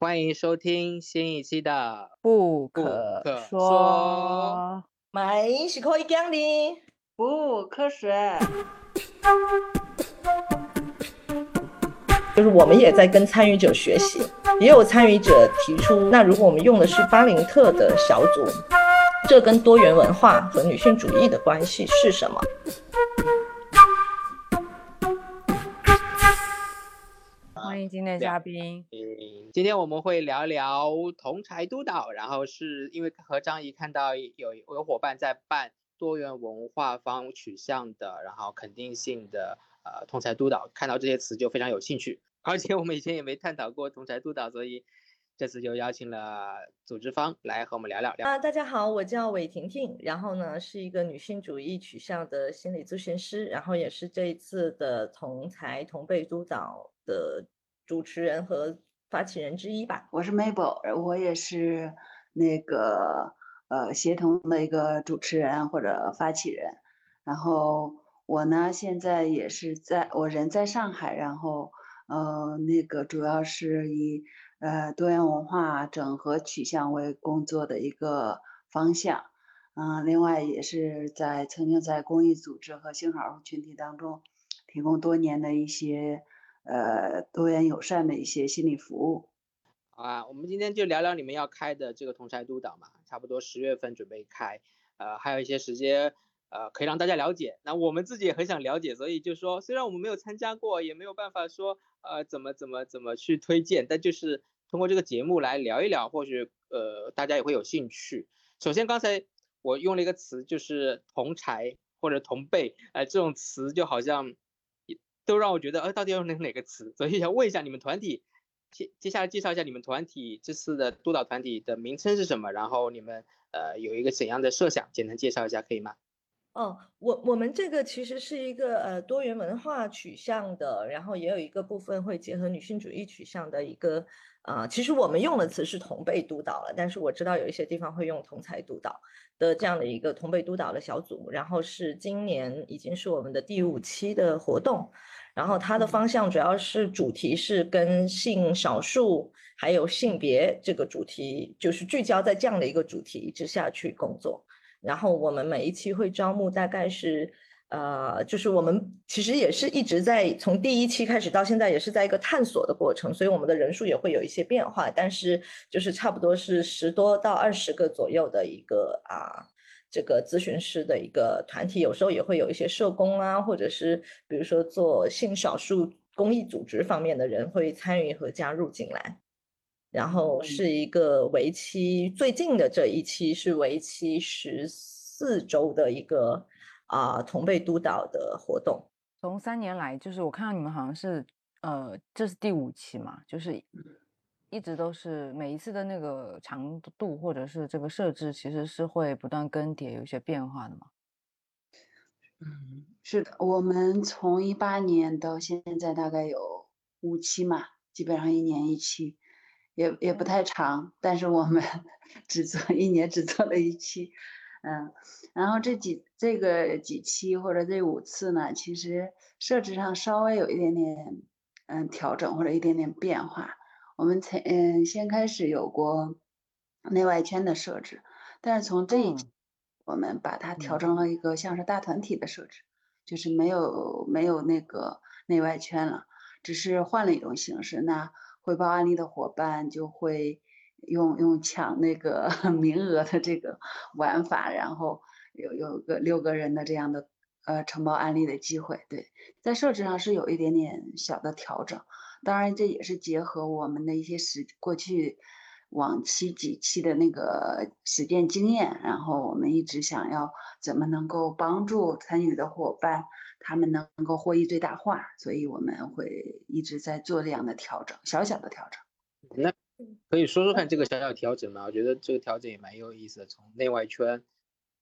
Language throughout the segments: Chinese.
欢迎收听新一期的不不可可说说。买是可以讲的，不科学。就是我们也在跟参与者学习，也有参与者提出，那如果我们用的是巴林特的小组，这跟多元文化和女性主义的关系是什么？迎今天的嘉宾。嗯，今天我们会聊聊同柴督导，然后是因为和张怡看到有有伙伴在办多元文化方取向的，然后肯定性的呃同柴督导，看到这些词就非常有兴趣，而且我们以前也没探讨过同柴督导，所以这次就邀请了组织方来和我们聊聊聊。啊，大家好，我叫韦婷婷，然后呢是一个女性主义取向的心理咨询师，然后也是这一次的同才同辈督导的主持人和发起人之一吧。我是 Mabel，我也是那个呃协同的一个主持人或者发起人。然后我呢现在也是在我人在上海，然后呃那个主要是以呃多元文化整合取向为工作的一个方向。嗯、另外也是在曾经在公益组织和性少数群体当中提供多年的一些呃多元友善的一些心理服务。好啊，我们今天就聊聊你们要开的这个同柴督导嘛，差不多十月份准备开，呃，还有一些时间，呃，可以让大家了解。那我们自己也很想了解，所以就说，虽然我们没有参加过，也没有办法说，呃，怎么怎么怎么去推荐，但就是通过这个节目来聊一聊，或许呃大家也会有兴趣。首先，刚才我用了一个词，就是同柴或者同辈，呃，这种词就好像都让我觉得，呃，到底要用哪哪个词？所以想问一下你们团体。接接下来介绍一下你们团体这次的督导团体的名称是什么，然后你们呃有一个怎样的设想，简单介绍一下可以吗？哦，我我们这个其实是一个呃多元文化取向的，然后也有一个部分会结合女性主义取向的一个啊、其实我们用的词是同辈督导了，但是我知道有一些地方会用同才督导的这样的一个同辈督导的小组，然后是今年已经是我们的第五期的活动，然后它的方向主要是主题是跟性少数还有性别这个主题，就是聚焦在这样的一个主题之下去工作。然后我们每一期会招募大概是，呃，就是我们其实也是一直在从第一期开始到现在也是在一个探索的过程，所以我们的人数也会有一些变化，但是就是差不多是十多到二十个左右的一个啊。这个咨询师的一个团体，有时候也会有一些社工啊，或者是比如说做性少数公益组织方面的人会参与和加入进来。然后是一个为期最近的这一期是为期十四周的一个啊、同辈督导的活动。从三年来，就是我看到你们好像是呃，这是第五期嘛，就是一直都是每一次的那个长度或者是这个设置，其实是会不断更迭，有一些变化的嘛。嗯，是的，我们从一八年到现在大概有五期嘛，基本上一年一期，也也不太长，但是我们 只做一年只做了一期，嗯，然后这几这个几期或者这五次呢，其实设置上稍微有一点点嗯调整或者一点点变化。我们才嗯先开始有过内外圈的设置，但是从这一我们把它调嗯成了一个像是大团体的设置，就是没有没有那个内外圈了，只是换了一种形式。那汇报案例的伙伴就会用用抢那个 名额的这个玩法，然后有有个六个人的这样的呃承包案例的机会。对，在设置上是有一点点小的调整，当然这也是结合我们的一些实过去。往期几期的那个实践经验，然后我们一直想要怎么能够帮助参与的伙伴，他们能够获益最大化，所以我们会一直在做这样的调整，小小的调整。那可以说说看这个小小调整吗？我觉得这个调整也蛮有意思的，从内外圈，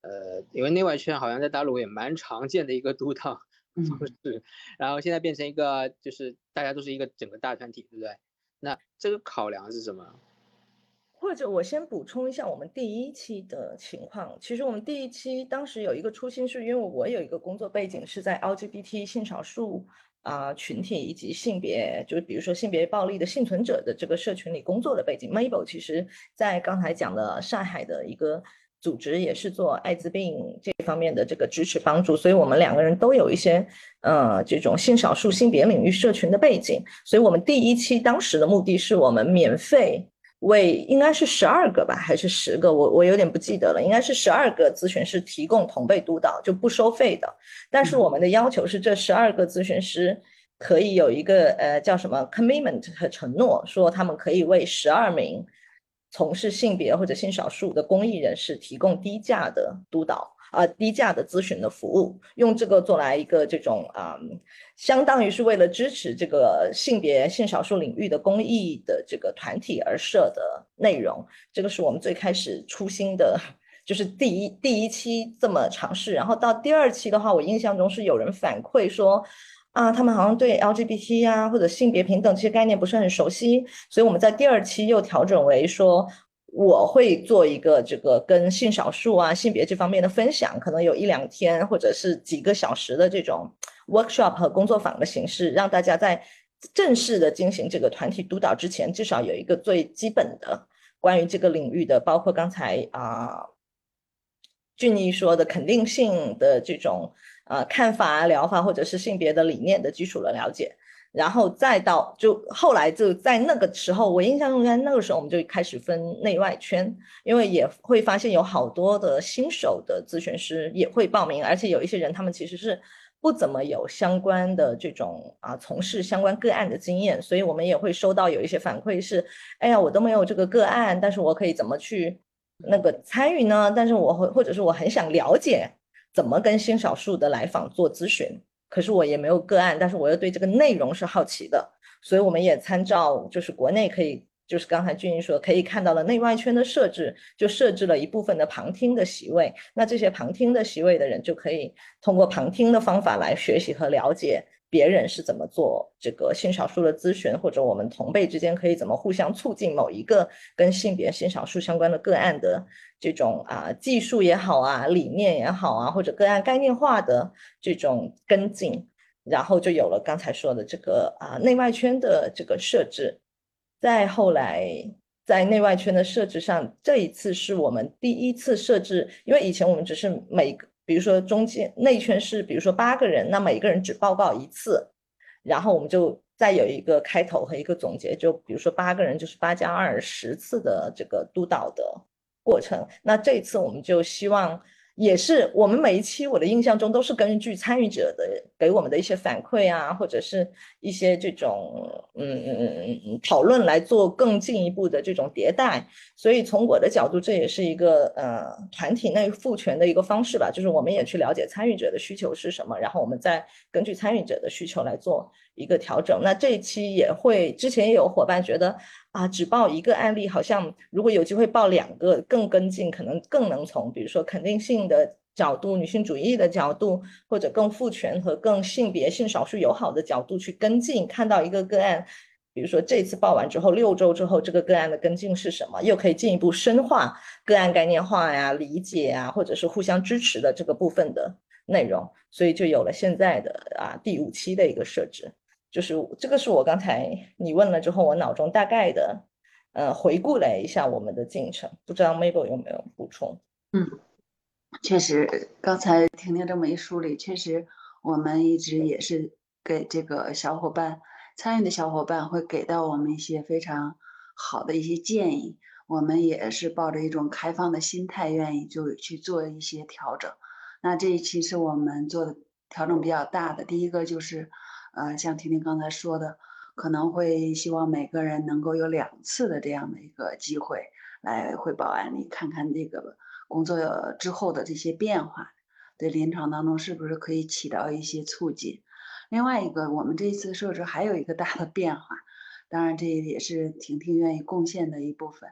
呃，因为内外圈好像在大陆也蛮常见的一个督导 嗯方式，然后现在变成一个就是大家都是一个整个大团体，对不对？那这个考量是什么？或者我先补充一下我们第一期的情况。其实我们第一期当时有一个初心，是因为我有一个工作背景是在 LGBT 性少数啊群体以及性别，就是比如说性别暴力的幸存者的这个社群里工作的背景。Mabel 其实在刚才讲的上海的一个组织也是做艾滋病这方面的这个支持帮助，所以我们两个人都有一些呃这种性少数性别领域社群的背景，所以我们第一期当时的目的是我们免费。为应该是十二个吧，还是十个？我我有点不记得了，应该是十二个咨询师提供同辈督导，就不收费的。但是我们的要求是，这十二个咨询师可以有一个呃叫什么 commitment 和承诺，说他们可以为十二名从事性别或者性少数的公益人士提供低价的督导。啊，低价的咨询的服务，用这个做来一个这种啊，相当于是为了支持这个性别性少数领域的公益的这个团体而设的内容。这个是我们最开始初心的，就是第一第一期这么尝试。然后到第二期的话，我印象中是有人反馈说，啊，他们好像对 LGBT 呀或者性别平等这些概念不是很熟悉，所以我们在第二期又调整为说。我会做一个这个跟性少数啊、性别这方面的分享，可能有一两天或者是几个小时的这种 workshop 和工作坊的形式，让大家在正式的进行这个团体督导之前，至少有一个最基本的关于这个领域的，包括刚才啊俊逸说的肯定性的这种呃看法、疗法或者是性别的理念的基础的了解。然后再到就后来就在那个时候，我印象中在那个时候我们就开始分内外圈，因为也会发现有好多的新手的咨询师也会报名，而且有一些人他们其实是不怎么有相关的这种啊从事相关个案的经验，所以我们也会收到有一些反馈是，哎呀我都没有这个个案，但是我可以怎么去那个参与呢？但是我会或者是我很想了解怎么跟新少数的来访做咨询。可是我也没有个案，但是我又对这个内容是好奇的，所以我们也参照就是国内可以，就是刚才俊英说可以看到了内外圈的设置，就设置了一部分的旁听的席位，那这些旁听的席位的人就可以通过旁听的方法来学习和了解。别人是怎么做这个性少数的咨询，或者我们同辈之间可以怎么互相促进某一个跟性别性少数相关的个案的这种啊技术也好啊，理念也好啊，或者个案概念化的这种跟进，然后就有了刚才说的这个啊内外圈的这个设置。再后来在内外圈的设置上，这一次是我们第一次设置，因为以前我们只是每个。比如说中间内圈是，比如说八个人，那每个人只报告一次，然后我们就再有一个开头和一个总结，就比如说八个人就是八加二十次的这个督导的过程。那这一次我们就希望。也是我们每一期，我的印象中都是根据参与者的给我们的一些反馈啊，或者是一些这种嗯嗯嗯讨论来做更进一步的这种迭代。所以从我的角度，这也是一个呃团体内赋权的一个方式吧，就是我们也去了解参与者的需求是什么，然后我们再根据参与者的需求来做一个调整。那这一期也会，之前也有伙伴觉得。啊，只报一个案例，好像如果有机会报两个，更跟进，可能更能从比如说肯定性的角度、女性主义的角度，或者更父权和更性别性少数友好的角度去跟进，看到一个个案，比如说这次报完之后，六周之后这个个案的跟进是什么，又可以进一步深化个案概念化呀、理解啊，或者是互相支持的这个部分的内容，所以就有了现在的啊第五期的一个设置。就是这个是我刚才你问了之后，我脑中大概的，呃，回顾了一下我们的进程，不知道 Mabel 有没有补充？嗯，确实，刚才婷婷这么一梳理，确实我们一直也是给这个小伙伴参与的小伙伴会给到我们一些非常好的一些建议，我们也是抱着一种开放的心态，愿意就去做一些调整。那这一期是我们做的调整比较大的，第一个就是。呃，像婷婷刚才说的，可能会希望每个人能够有两次的这样的一个机会来汇报案例，看看这个工作之后的这些变化，对临床当中是不是可以起到一些促进。另外一个，我们这一次设置还有一个大的变化，当然这也是婷婷愿意贡献的一部分，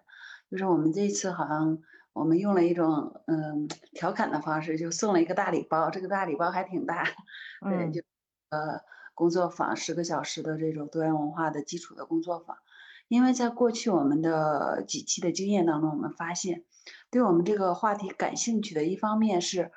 就是我们这一次好像我们用了一种嗯调侃的方式，就送了一个大礼包，这个大礼包还挺大，对，就呃。工作坊十个小时的这种多元文化的基础的工作坊，因为在过去我们的几期的经验当中，我们发现，对我们这个话题感兴趣的一方面是，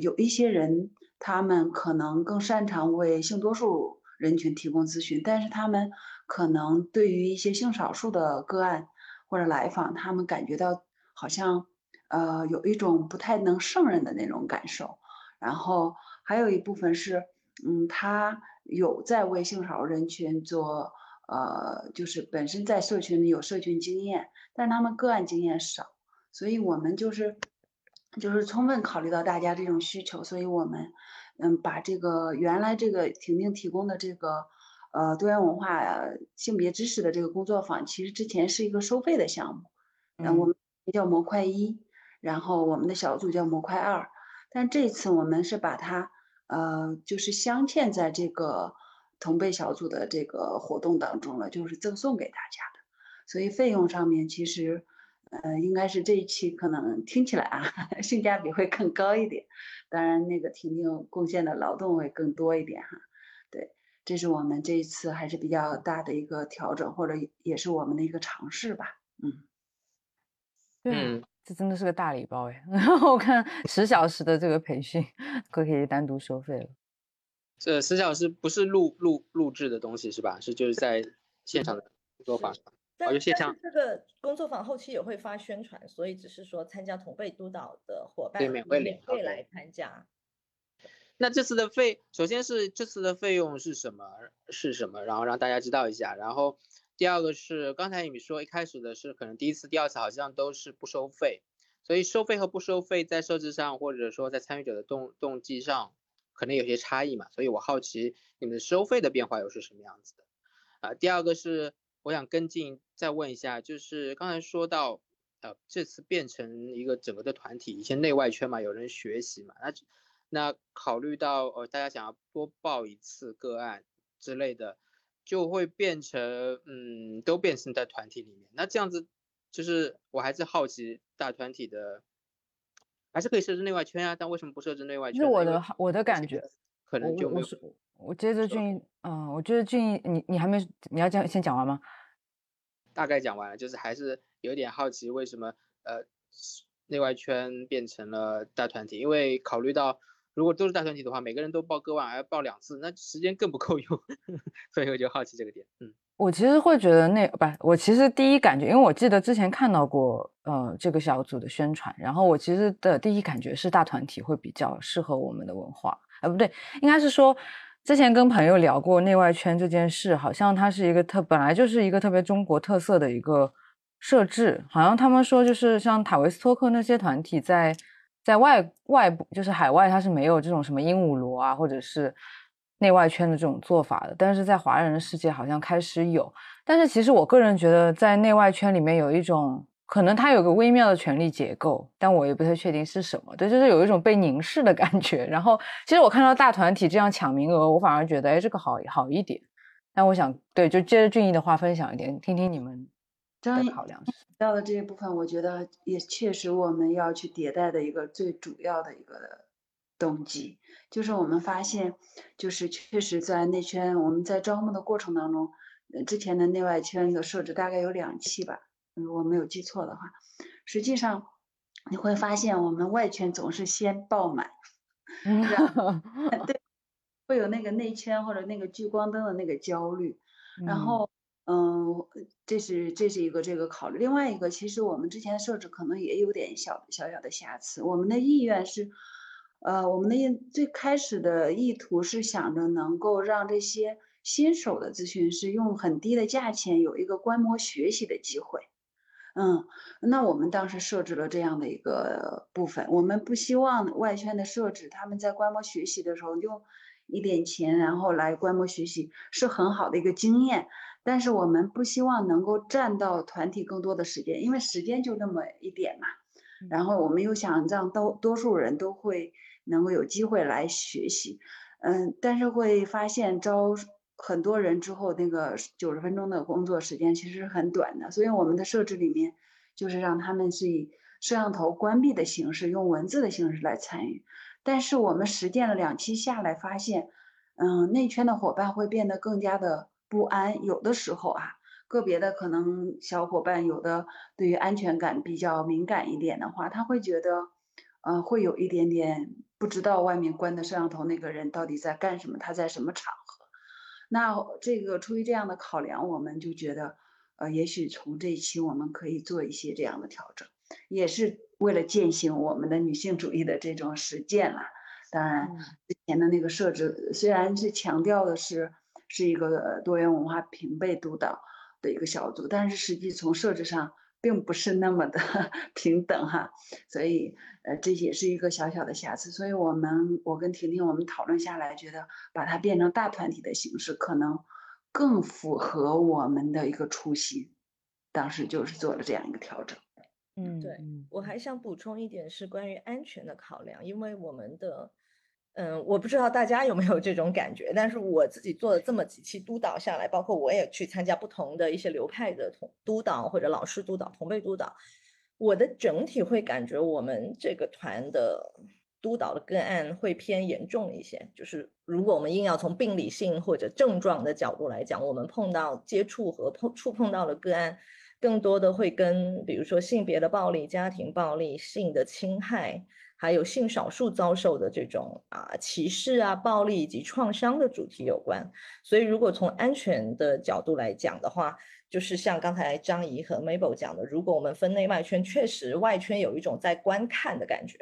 有一些人他们可能更擅长为性多数人群提供咨询，但是他们可能对于一些性少数的个案或者来访，他们感觉到好像呃有一种不太能胜任的那种感受，然后还有一部分是，嗯，他有在为性少数人群做呃，就是本身在社群里有社群经验，但是他们个案经验少，所以我们就是就是充分考虑到大家这种需求，所以我们。嗯，把这个原来这个婷婷提供的这个呃多元文化性别知识的这个工作坊，其实之前是一个收费的项目，嗯，我们叫模块一，然后我们的小组叫模块二，但这次我们是把它呃就是镶嵌在这个同辈小组的这个活动当中了，就是赠送给大家的，所以费用上面其实。呃，应该是这一期可能听起来啊，性价比会更高一点。当然，那个婷婷贡献的劳动会更多一点哈。对，这是我们这一次还是比较大的一个调整，或者也是我们的一个尝试吧。嗯，对，这真的是个大礼包哎。我看十小时的这个培训，可可以单独收费了。这十小时不是录录录制的东西是吧？是就是在现场的工作坊。但但是这个工作坊后期也会发宣传，所以只是说参加同辈督导的伙伴免费免费来参加。那这次的费，首先是这次的费用是什么？是什么？然后让大家知道一下。然后第二个是刚才你们说一开始的是可能第一次、第二次好像都是不收费，所以收费和不收费在设置上或者说在参与者的动动机上可能有些差异嘛。所以我好奇你们收费的变化又是什么样子的？啊，第二个是。我想跟进再问一下，就是刚才说到，呃，这次变成一个整个的团体，以前内外圈嘛，有人学习嘛，那那考虑到呃大家想要多报一次个案之类的，就会变成嗯都变成在团体里面，那这样子就是我还是好奇大团体的，还是可以设置内外圈啊，但为什么不设置内外圈？是我的我的感觉，可能就没有。我接着俊，嗯，我觉得俊，你你还没你要讲先讲完吗？大概讲完了，就是还是有点好奇为什么呃内外圈变成了大团体，因为考虑到如果都是大团体的话，每个人都报个案，还要报两次，那时间更不够用，所以我就好奇这个点。嗯，我其实会觉得那不，我其实第一感觉，因为我记得之前看到过呃这个小组的宣传，然后我其实的第一感觉是大团体会比较适合我们的文化，啊不对，应该是说。之前跟朋友聊过内外圈这件事，好像它是一个特本来就是一个特别中国特色的一个设置，好像他们说就是像塔维斯托克那些团体在在外外部就是海外，它是没有这种什么鹦鹉螺啊或者是内外圈的这种做法的，但是在华人的世界好像开始有，但是其实我个人觉得在内外圈里面有一种。可能它有个微妙的权力结构，但我也不太确定是什么。对，就是有一种被凝视的感觉。然后，其实我看到大团体这样抢名额，我反而觉得，哎，这个好好一点。但我想，对，就接着俊逸的话分享一点，听听你们的考量。到了这一部分，我觉得也确实我们要去迭代的一个最主要的一个动机，就是我们发现，就是确实在内圈，我们在招募的过程当中，呃，之前的内外圈的设置大概有两期吧。如果没有记错的话，实际上你会发现我们外圈总是先爆满，对，会有那个内圈或者那个聚光灯的那个焦虑。然后，嗯，这是这是一个这个考虑。另外一个，其实我们之前设置可能也有点小小小的瑕疵。我们的意愿是，呃，我们的意最开始的意图是想着能够让这些新手的咨询师用很低的价钱有一个观摩学习的机会。嗯，那我们当时设置了这样的一个部分，我们不希望外圈的设置，他们在观摩学习的时候用一点钱，然后来观摩学习是很好的一个经验，但是我们不希望能够占到团体更多的时间，因为时间就那么一点嘛。然后我们又想让多多数人都会能够有机会来学习，嗯，但是会发现招。很多人之后，那个九十分钟的工作时间其实是很短的，所以我们的设置里面就是让他们是以摄像头关闭的形式，用文字的形式来参与。但是我们实践了两期下来，发现，嗯，内圈的伙伴会变得更加的不安。有的时候啊，个别的可能小伙伴有的对于安全感比较敏感一点的话，他会觉得，呃，会有一点点不知道外面关的摄像头那个人到底在干什么，他在什么场合。那这个出于这样的考量，我们就觉得，呃，也许从这一期我们可以做一些这样的调整，也是为了践行我们的女性主义的这种实践了。当然，之前的那个设置虽然是强调的是是一个多元文化平辈督导的一个小组，但是实际从设置上。并不是那么的 平等哈，所以呃这也是一个小小的瑕疵，所以我们我跟婷婷我们讨论下来，觉得把它变成大团体的形式，可能更符合我们的一个初心，当时就是做了这样一个调整。嗯，对我还想补充一点是关于安全的考量，因为我们的。嗯，我不知道大家有没有这种感觉，但是我自己做了这么几期督导下来，包括我也去参加不同的一些流派的同督导或者老师督导、同辈督导，我的整体会感觉我们这个团的督导的个案会偏严重一些。就是如果我们硬要从病理性或者症状的角度来讲，我们碰到接触和碰触碰到的个案，更多的会跟比如说性别的暴力、家庭暴力、性的侵害。还有性少数遭受的这种啊歧视啊暴力以及创伤的主题有关，所以如果从安全的角度来讲的话，就是像刚才张怡和 Mabel 讲的，如果我们分内外圈，确实外圈有一种在观看的感觉，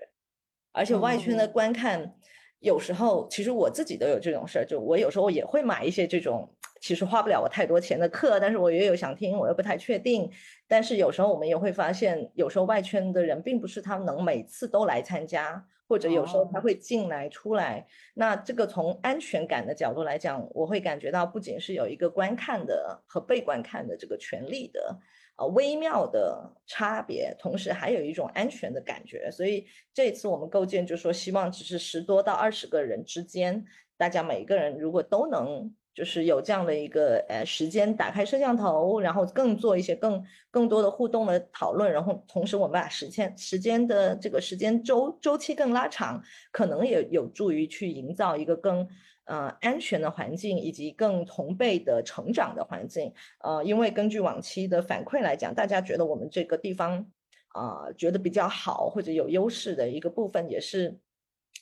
而且外圈的观看。有时候，其实我自己都有这种事儿，就我有时候也会买一些这种其实花不了我太多钱的课，但是我也有想听，我又不太确定。但是有时候我们也会发现，有时候外圈的人并不是他能每次都来参加，或者有时候他会进来出来。那这个从安全感的角度来讲，我会感觉到不仅是有一个观看的和被观看的这个权利的。微妙的差别，同时还有一种安全的感觉，所以这次我们构建就说，希望只是十多到二十个人之间，大家每一个人如果都能就是有这样的一个呃时间，打开摄像头，然后更做一些更更多的互动的讨论，然后同时我们把时间时间的这个时间周周期更拉长，可能也有助于去营造一个更。呃，安全的环境以及更同辈的成长的环境，呃，因为根据往期的反馈来讲，大家觉得我们这个地方啊，觉得比较好或者有优势的一个部分，也是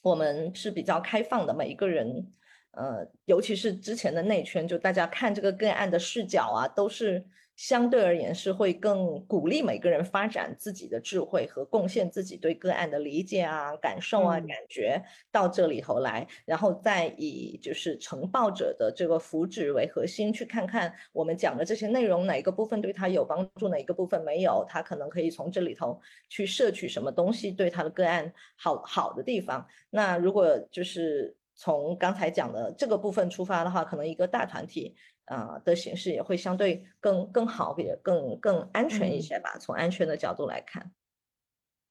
我们是比较开放的，每一个人，呃，尤其是之前的内圈，就大家看这个个案的视角啊，都是。相对而言是会更鼓励每个人发展自己的智慧和贡献自己对个案的理解啊、感受啊、感觉到这里头来，然后再以就是呈报者的这个福祉为核心，去看看我们讲的这些内容哪一个部分对他有帮助，哪一个部分没有，他可能可以从这里头去摄取什么东西对他的个案好好的地方。那如果就是从刚才讲的这个部分出发的话，可能一个大团体。啊的形式也会相对更更好，也更更安全一些吧。从安全的角度来看，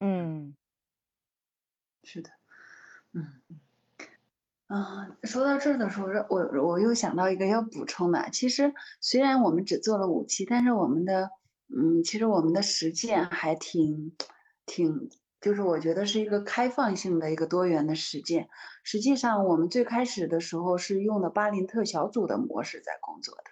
嗯，是的，嗯，啊，说到这儿的时候，我我又想到一个要补充的。其实虽然我们只做了五期，但是我们的，嗯，其实我们的实践还挺挺。就是我觉得是一个开放性的一个多元的实践。实际上，我们最开始的时候是用的巴林特小组的模式在工作的，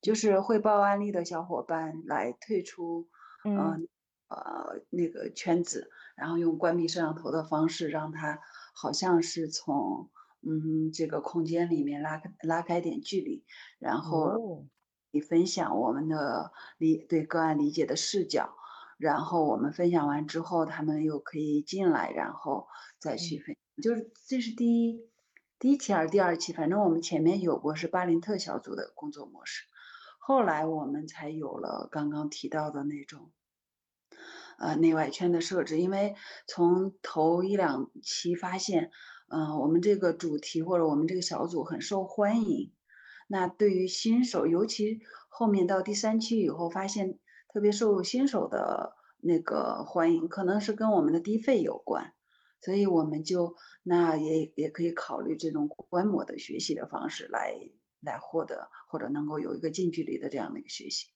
就是汇报案例的小伙伴来退出，嗯呃那个圈子，然后用关闭摄像头的方式，让他好像是从嗯这个空间里面拉开拉开点距离，然后你分享我们的理对个案理解的视角。然后我们分享完之后，他们又可以进来，然后再去分。就是这是第一第一期还是第二期？反正我们前面有过是巴林特小组的工作模式，后来我们才有了刚刚提到的那种，呃内外圈的设置。因为从头一两期发现，嗯，我们这个主题或者我们这个小组很受欢迎。那对于新手，尤其后面到第三期以后发现。特别受新手的那个欢迎，可能是跟我们的低费有关，所以我们就那也也可以考虑这种观摩的学习的方式来来获得或者能够有一个近距离的这样的一个学习，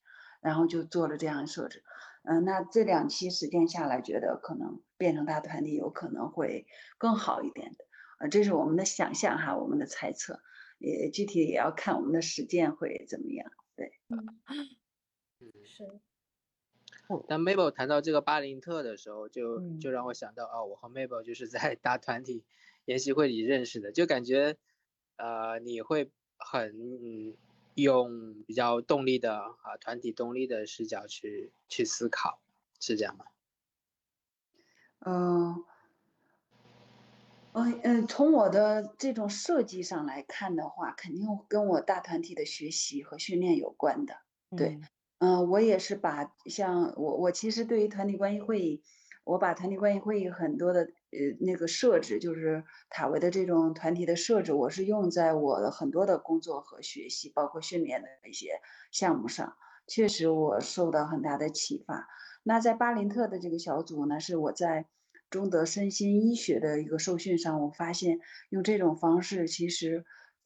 然后就做了这样的设置。嗯，那这两期实践下来，觉得可能变成大团体有可能会更好一点的。呃，这是我们的想象哈，我们的猜测，也具体也要看我们的实践会怎么样。对，嗯，是。当 Mabel 谈到这个巴林特的时候，就就让我想到哦，我和 Mabel 就是在大团体研习会里认识的，就感觉，呃，你会很嗯用比较动力的啊团体动力的视角去去思考，是这样吗？嗯，嗯嗯，从我的这种设计上来看的话，肯定跟我大团体的学习和训练有关的。对，嗯嗯，我也是把像我我其实对于团体关系会议，我把团体关系会议很多的呃那个设置，就是塔维的这种团体的设置，我是用在我的很多的工作和学习，包括训练的一些项目上，确实我受到很大的启发。那在巴林特的这个小组呢，是我在中德身心医学的一个受训上，我发现用这种方式其实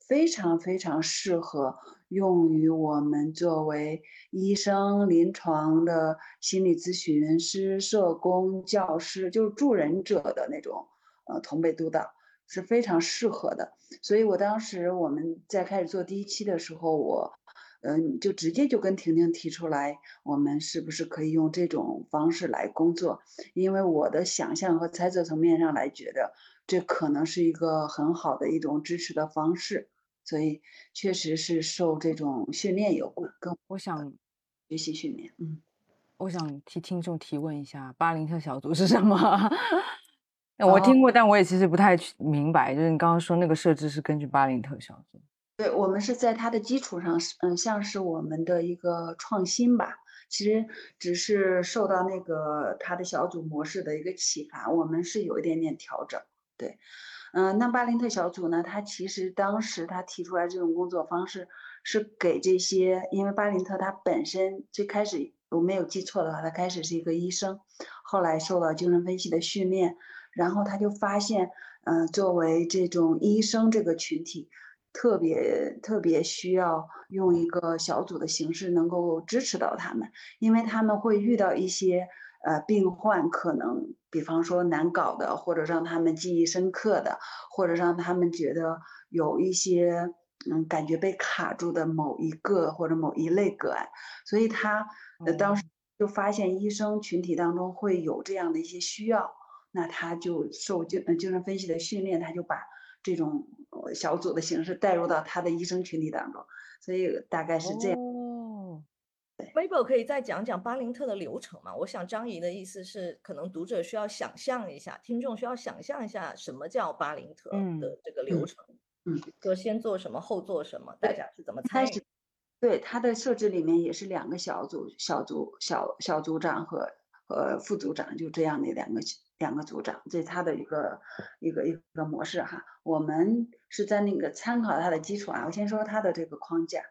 非常非常适合用于我们作为医生、临床的心理咨询师、社工、教师，就是助人者的那种呃同辈督导是非常适合的。所以我当时我们在开始做第一期的时候，我。嗯，就直接就跟婷婷提出来，我们是不是可以用这种方式来工作？因为我的想象和猜测层面上来觉得，这可能是一个很好的一种支持的方式，所以确实是受这种训练有关，跟我想学习训练。嗯，我想替听众提问一下，巴林特小组是什么？我听过，但我也其实不太明白。就是你刚刚说那个设置是根据巴林特小组。对我们是在它的基础上，嗯，像是我们的一个创新吧。其实只是受到那个它的小组模式的一个启发，我们是有一点点调整。对，嗯，那巴林特小组呢，他其实当时他提出来这种工作方式，是给这些，因为巴林特他本身最开始我没有记错的话，他开始是一个医生，后来受到精神分析的训练，然后他就发现，嗯，作为这种医生这个群体。特别特别需要用一个小组的形式能够支持到他们，因为他们会遇到一些呃病患，可能比方说难搞的，或者让他们记忆深刻的，或者让他们觉得有一些嗯感觉被卡住的某一个或者某一类个案，所以他呃当时就发现医生群体当中会有这样的一些需要，那他就受精精神分析的训练，他就把这种。小组的形式带入到他的医生群体当中，所以大概是这样。哦，Mabel 可以再讲讲巴林特的流程吗？我想张怡的意思是，可能读者需要想象一下，听众需要想象一下什么叫巴林特的这个流程。嗯，就先做什么，后做什么，大家是怎么参与？对，它的设置里面也是两个小组，小组小小组长和和副组长，就这样的两个。两个组长，这是他的一个一个一个模式哈。我们是在那个参考他的基础啊，我先说他的这个框架，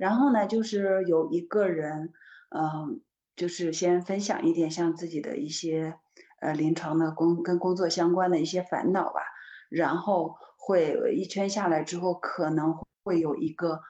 然后呢，就是有一个人，嗯，就是先分享一点像自己的一些呃临床的工跟工作相关的一些烦恼吧，然后会一圈下来之后，可能会有一个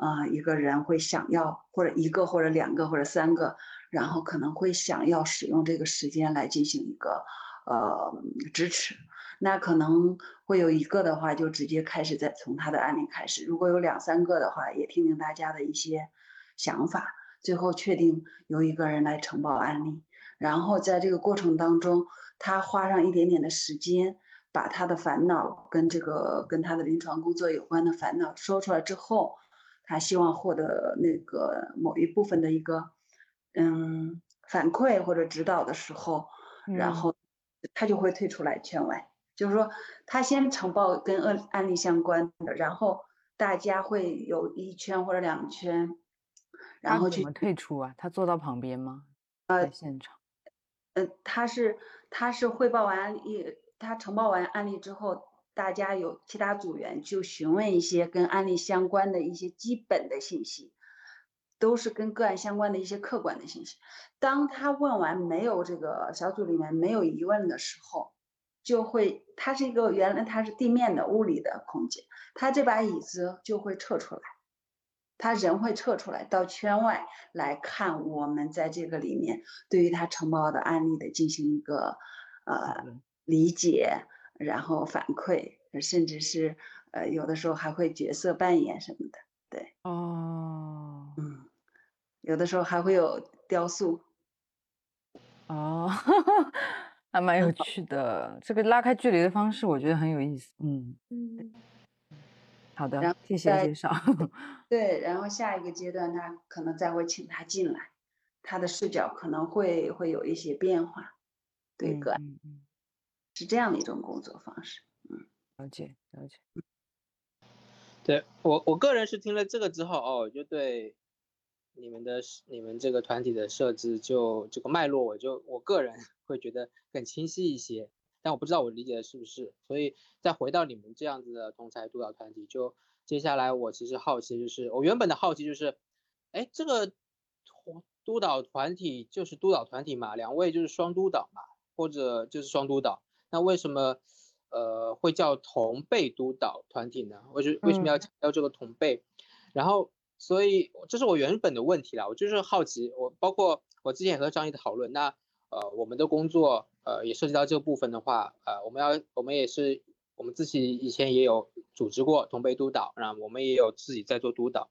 呃一个人会想要或者一个或者两个或者三个，然后可能会想要使用这个时间来进行一个。呃，支持，那可能会有一个的话，就直接开始在从他的案例开始。如果有两三个的话，也听听大家的一些想法，最后确定由一个人来承包案例。然后在这个过程当中，他花上一点点的时间，把他的烦恼跟这个跟他的临床工作有关的烦恼说出来之后，他希望获得那个某一部分的一个嗯反馈或者指导的时候，然后。他就会退出来圈外，就是说他先呈报跟案案例相关的，然后大家会有一圈或者两圈，然后去退出啊？他坐到旁边吗？呃，现场。呃，他是他是汇报完案例，他呈报完案例之后，大家有其他组员就询问一些跟案例相关的一些基本的信息。都是跟个案相关的一些客观的信息。当他问完没有这个小组里面没有疑问的时候，就会它是一个原来它是地面的物理的空间，他这把椅子就会撤出来，他人会撤出来到圈外来看我们在这个里面对于他承包的案例的进行一个呃理解，然后反馈，甚至是呃有的时候还会角色扮演什么的。对，哦，嗯。有的时候还会有雕塑，哦，还蛮有趣的。这个拉开距离的方式，我觉得很有意思。嗯嗯，好的然后，谢谢介绍。对，然后下一个阶段他可能再会请他进来，他的视角可能会会有一些变化，对嗯个案嗯嗯，是这样的一种工作方式。嗯了解了解。对我我个人是听了这个之后哦，我就对你们的你们这个团体的设置就这个脉络，我就我个人 会觉得更清晰一些，但我不知道我理解的是不是。所以再回到你们这样子的同才督导团体，就接下来我其实好奇就是我原本的好奇就是，哎，这个督督导团体就是督导团体嘛，两位就是双督导嘛，或者就是双督导，那为什么？呃，会叫同辈督导团体呢？为什为什么要强调这个同辈？然后，所以这是我原本的问题啦。我就是好奇，我包括我之前也和张毅讨论，那呃，我们的工作呃也涉及到这个部分的话，呃，我们要我们也是我们自己以前也有组织过同辈督导，那我们也有自己在做督导。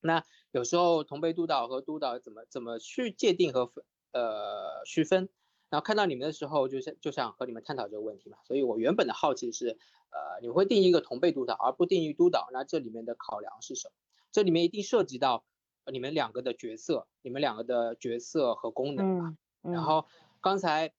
那有时候同辈督导和督导怎么怎么去界定和呃区分？然后看到你们的时候，就想就想和你们探讨这个问题嘛。所以我原本的好奇是，呃，你会定义一个同辈督导，而不定义督导，那这里面的考量是什么？这里面一定涉及到你们两个的角色，你们两个的角色和功能吧。嗯然后刚才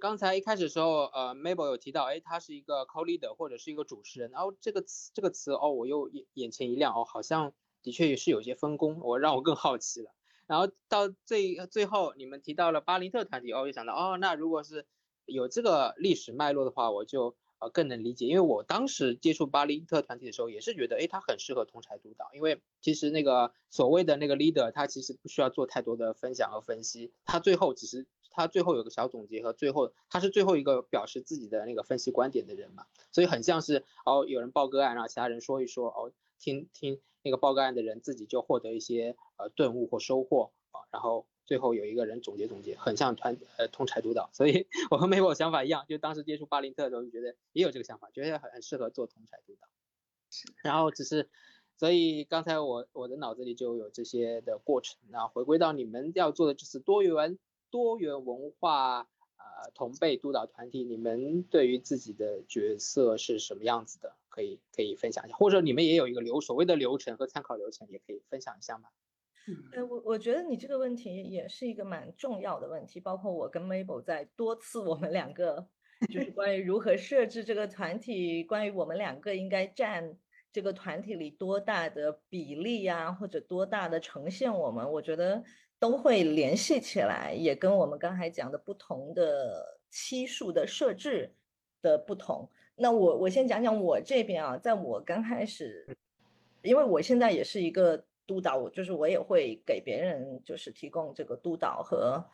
刚才一开始的时候，呃，Mabel 有提到，哎，他是一个 co-leader 或者是一个主持人，然后这个词这个词哦，我又眼眼前一亮，哦，好像的确也是有些分工，我让我更好奇了。然后到最最后，你们提到了巴林特团体，哦，我就想到，哦，那如果是有这个历史脉络的话，我就呃更能理解，因为我当时接触巴林特团体的时候，也是觉得，哎，他很适合同才督导，因为其实那个所谓的那个 leader，他其实不需要做太多的分享和分析，他最后只是他最后有个小总结和最后他是最后一个表示自己的那个分析观点的人嘛，所以很像是哦，有人报个案，然后其他人说一说，哦，听听。那个报个案的人自己就获得一些呃顿悟或收获啊，然后最后有一个人总结总结，很像团呃通才督导，所以我和美我想法一样，就当时接触巴林特的时候就觉得也有这个想法，觉得很很适合做通才督导。然后只是，所以刚才我我的脑子里就有这些的过程，那回归到你们要做的就是多元多元文化呃同辈督导团体，你们对于自己的角色是什么样子的？可以可以分享一下，或者你们也有一个流所谓的流程和参考流程，也可以分享一下吗？呃，我我觉得你这个问题也是一个蛮重要的问题，包括我跟 Mabel 在多次我们两个就是 关于如何设置这个团体，关于我们两个应该占这个团体里多大的比例呀，或者多大的呈现我们，我觉得都会联系起来，也跟我们刚才讲的不同的期数的设置的不同。那我我先讲讲我这边啊，在我刚开始，因为我现在也是一个督导，我就是我也会给别人就是提供这个督导和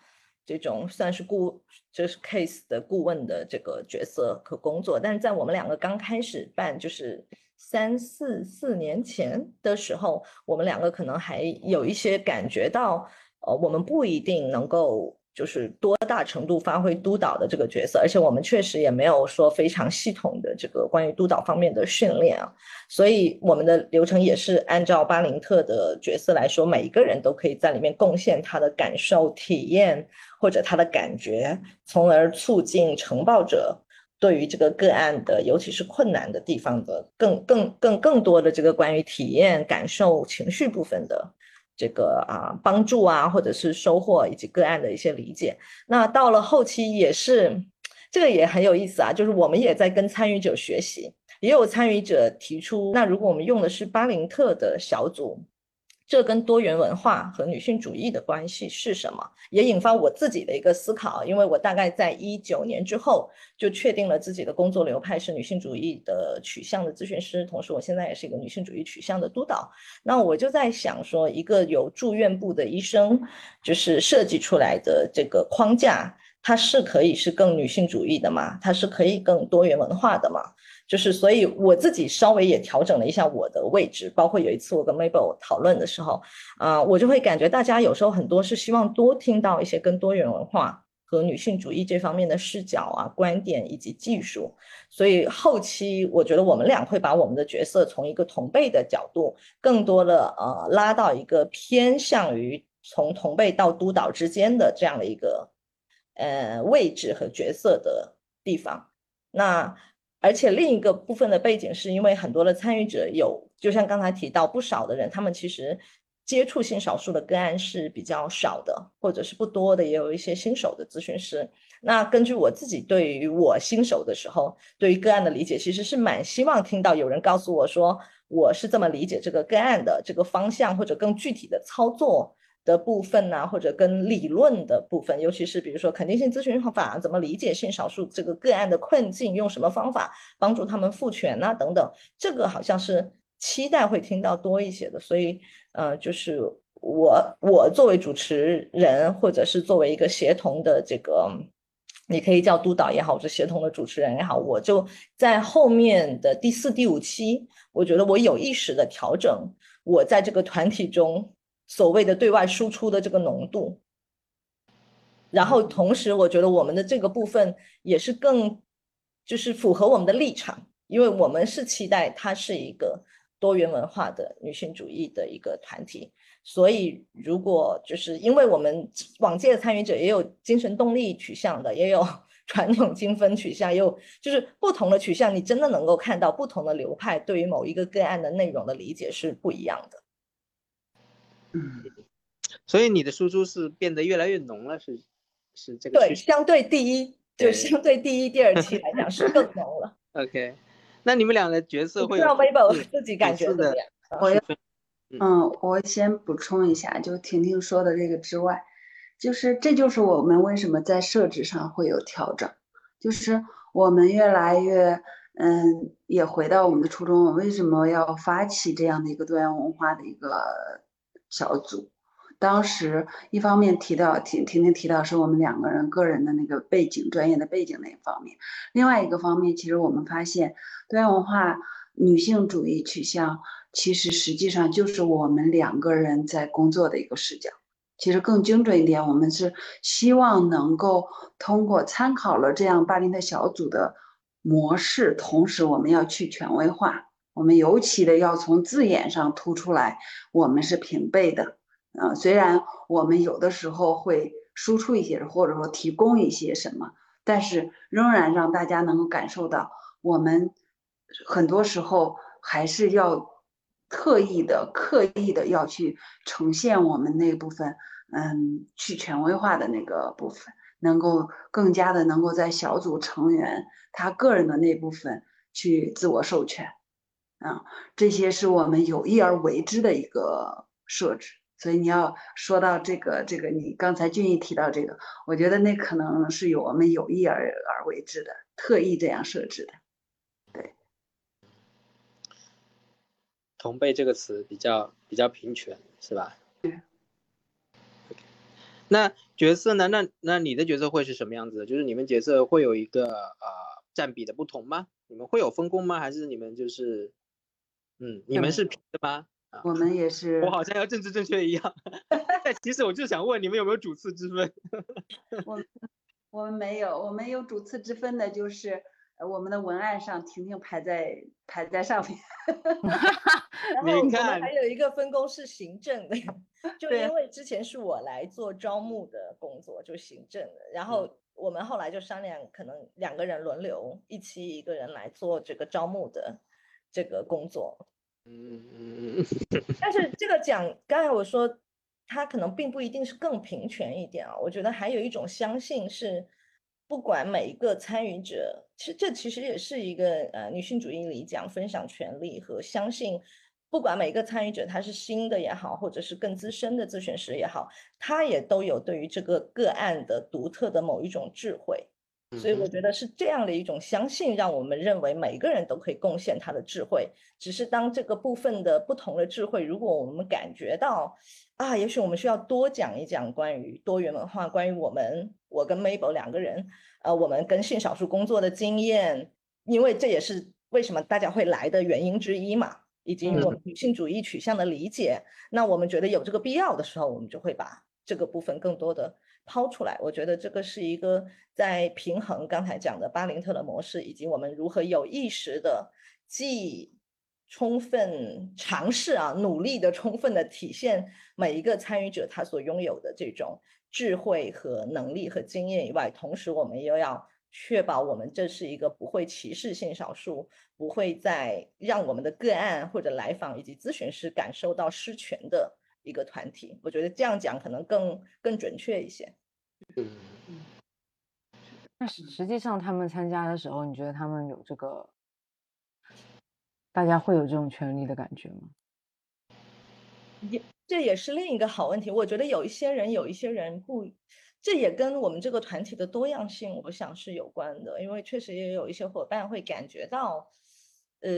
这种算是顾就是 case 的顾问的这个角色和工作。但是在我们两个刚开始办，就是三四四年前的时候，我们两个可能还有一些感觉到，呃，我们不一定能够。就是多大程度发挥督导的这个角色，而且我们确实也没有说非常系统的这个关于督导方面的训练啊，所以我们的流程也是按照巴林特的角色来说，每一个人都可以在里面贡献他的感受、体验或者他的感觉，从而促进承报者对于这个个案的，尤其是困难的地方的更更更更多的这个关于体验、感受、情绪部分的。这个啊帮助啊，或者是收获以及个案的一些理解。那到了后期也是，这个也很有意思啊，就是我们也在跟参与者学习，也有参与者提出，那如果我们用的是巴林特的小组，这跟多元文化和女性主义的关系是什么？也引发我自己的一个思考，因为我大概在一九年之后就确定了自己的工作流派是女性主义的取向的咨询师，同时我现在也是一个女性主义取向的督导。那我就在想说，一个有住院部的医生，就是设计出来的这个框架，它是可以是更女性主义的吗？它是可以更多元文化的吗？就是，所以我自己稍微也调整了一下我的位置，包括有一次我跟 Mabel 讨论的时候，啊、我就会感觉大家有时候很多是希望多听到一些跟多元文化和女性主义这方面的视角啊、观点以及技术，所以后期我觉得我们俩会把我们的角色从一个同辈的角度，更多的呃拉到一个偏向于从同辈到督导之间的这样的一个呃位置和角色的地方，那。而且另一个部分的背景是因为很多的参与者有，就像刚才提到，不少的人他们其实接触性少数的个案是比较少的，或者是不多的，也有一些新手的咨询师。那根据我自己对于我新手的时候对于个案的理解，其实是蛮希望听到有人告诉我说我是这么理解这个个案的这个方向，或者更具体的操作。的部分呢，或者跟理论的部分，尤其是比如说肯定性咨询法怎么理解性少数这个个案的困境，用什么方法帮助他们复权呐等等，这个好像是期待会听到多一些的。所以，呃，就是我我作为主持人，或者是作为一个协同的这个，你可以叫督导也好，或者协同的主持人也好，我就在后面的第四、第五期，我觉得我有意识的调整我在这个团体中。所谓的对外输出的这个浓度，然后同时，我觉得我们的这个部分也是更就是符合我们的立场，因为我们是期待它是一个多元文化的女性主义的一个团体。所以，如果就是因为我们往届的参与者也有精神动力取向的，也有 传统精分取向，也有就是不同的取向，你真的能够看到不同的流派对于某一个个案的内容的理解是不一样的。嗯，所以你的输出是变得越来越浓了，是是这个对，相对第一就相对第一、第二期来讲是更浓了。OK，那你们俩的角色会让 v i b o 自己感觉怎么样？我要嗯，我先补充一下，就婷婷说的这个之外，就是这就是我们为什么在设置上会有调整，就是我们越来越嗯，也回到我们的初衷，我为什么要发起这样的一个多元文化的一个。小组，当时一方面提到，婷婷婷提到是我们两个人个人的那个背景、专业的背景那一方面，另外一个方面，其实我们发现多元文化女性主义取向，其实实际上就是我们两个人在工作的一个视角。其实更精准一点，我们是希望能够通过参考了这样巴林特小组的模式，同时我们要去权威化。我们尤其的要从字眼上突出来，我们是平辈的，呃，虽然我们有的时候会输出一些，或者说提供一些什么，但是仍然让大家能够感受到，我们很多时候还是要特意的、刻意的要去呈现我们那部分，嗯，去权威化的那个部分，能够更加的能够在小组成员他个人的那部分去自我授权。啊，这些是我们有意而为之的一个设置，所以你要说到这个，这个你刚才俊逸提到这个，我觉得那可能是有我们有意而而为之的，特意这样设置的。对，同辈这个词比较比较平权，是吧？对。那角色呢？那那你的角色会是什么样子的？就是你们角色会有一个呃占比的不同吗？你们会有分工吗？还是你们就是？嗯，你们是平的吗？我们也是。我好像要政治正确一样。但其实我就想问，你们有没有主次之分？我我们没有，我们有主次之分的，就是我们的文案上婷婷排在排在上面。然后我们还有一个分工是行政的，就因为之前是我来做招募的工作，就行政的。然后我们后来就商量，可能两个人轮流，一期一个人来做这个招募的。这个工作，嗯嗯嗯，但是这个讲，刚才我说，它可能并不一定是更平权一点啊。我觉得还有一种相信是，不管每一个参与者，其实这其实也是一个呃女性主义里讲分享权利和相信，不管每一个参与者他是新的也好，或者是更资深的咨询师也好，他也都有对于这个个案的独特的某一种智慧。所以我觉得是这样的一种相信，让我们认为每个人都可以贡献他的智慧。只是当这个部分的不同的智慧，如果我们感觉到啊，也许我们需要多讲一讲关于多元文化，关于我们我跟 Mabel 两个人，呃，我们跟性少数工作的经验，因为这也是为什么大家会来的原因之一嘛，以及我们女性主义取向的理解。那我们觉得有这个必要的时候，我们就会把这个部分更多的。抛出来，我觉得这个是一个在平衡刚才讲的巴林特的模式，以及我们如何有意识的既充分尝试啊，努力的充分的体现每一个参与者他所拥有的这种智慧和能力和经验以外，同时我们又要确保我们这是一个不会歧视性少数，不会再让我们的个案或者来访以及咨询师感受到失权的一个团体。我觉得这样讲可能更更准确一些。嗯，那实际上他们参加的时候，你觉得他们有这个，大家会有这种权利的感觉吗？也这也是另一个好问题。我觉得有一些人，有一些人不。这也跟我们这个团体的多样性，我想是有关的，因为确实也有一些伙伴会感觉到，呃，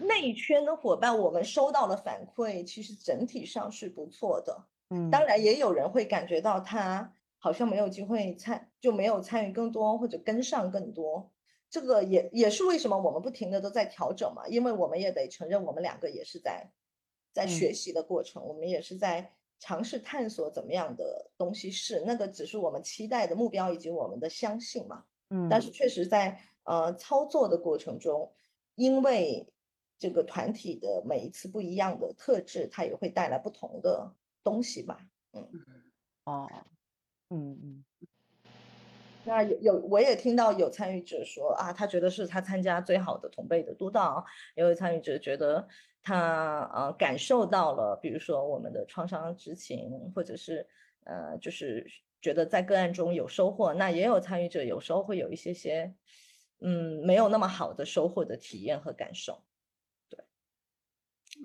内圈的伙伴，我们收到的反馈其实整体上是不错的，嗯，当然也有人会感觉到他好像没有机会参，就没有参与更多或者跟上更多，这个也也是为什么我们不停的都在调整嘛，因为我们也得承认，我们两个也是在在学习的过程，我们也是在。尝试探索怎么样的东西是那个，只是我们期待的目标以及我们的相信嘛。嗯，但是确实在呃操作的过程中，因为这个团体的每一次不一样的特质，它也会带来不同的东西吧。嗯，哦，嗯嗯。那有有，我也听到有参与者说啊，他觉得是他参加最好的同辈的督导，也有参与者觉得他呃感受到了，比如说我们的创伤知情，或者是呃就是觉得在个案中有收获。那也有参与者有时候会有一些些嗯没有那么好的收获的体验和感受。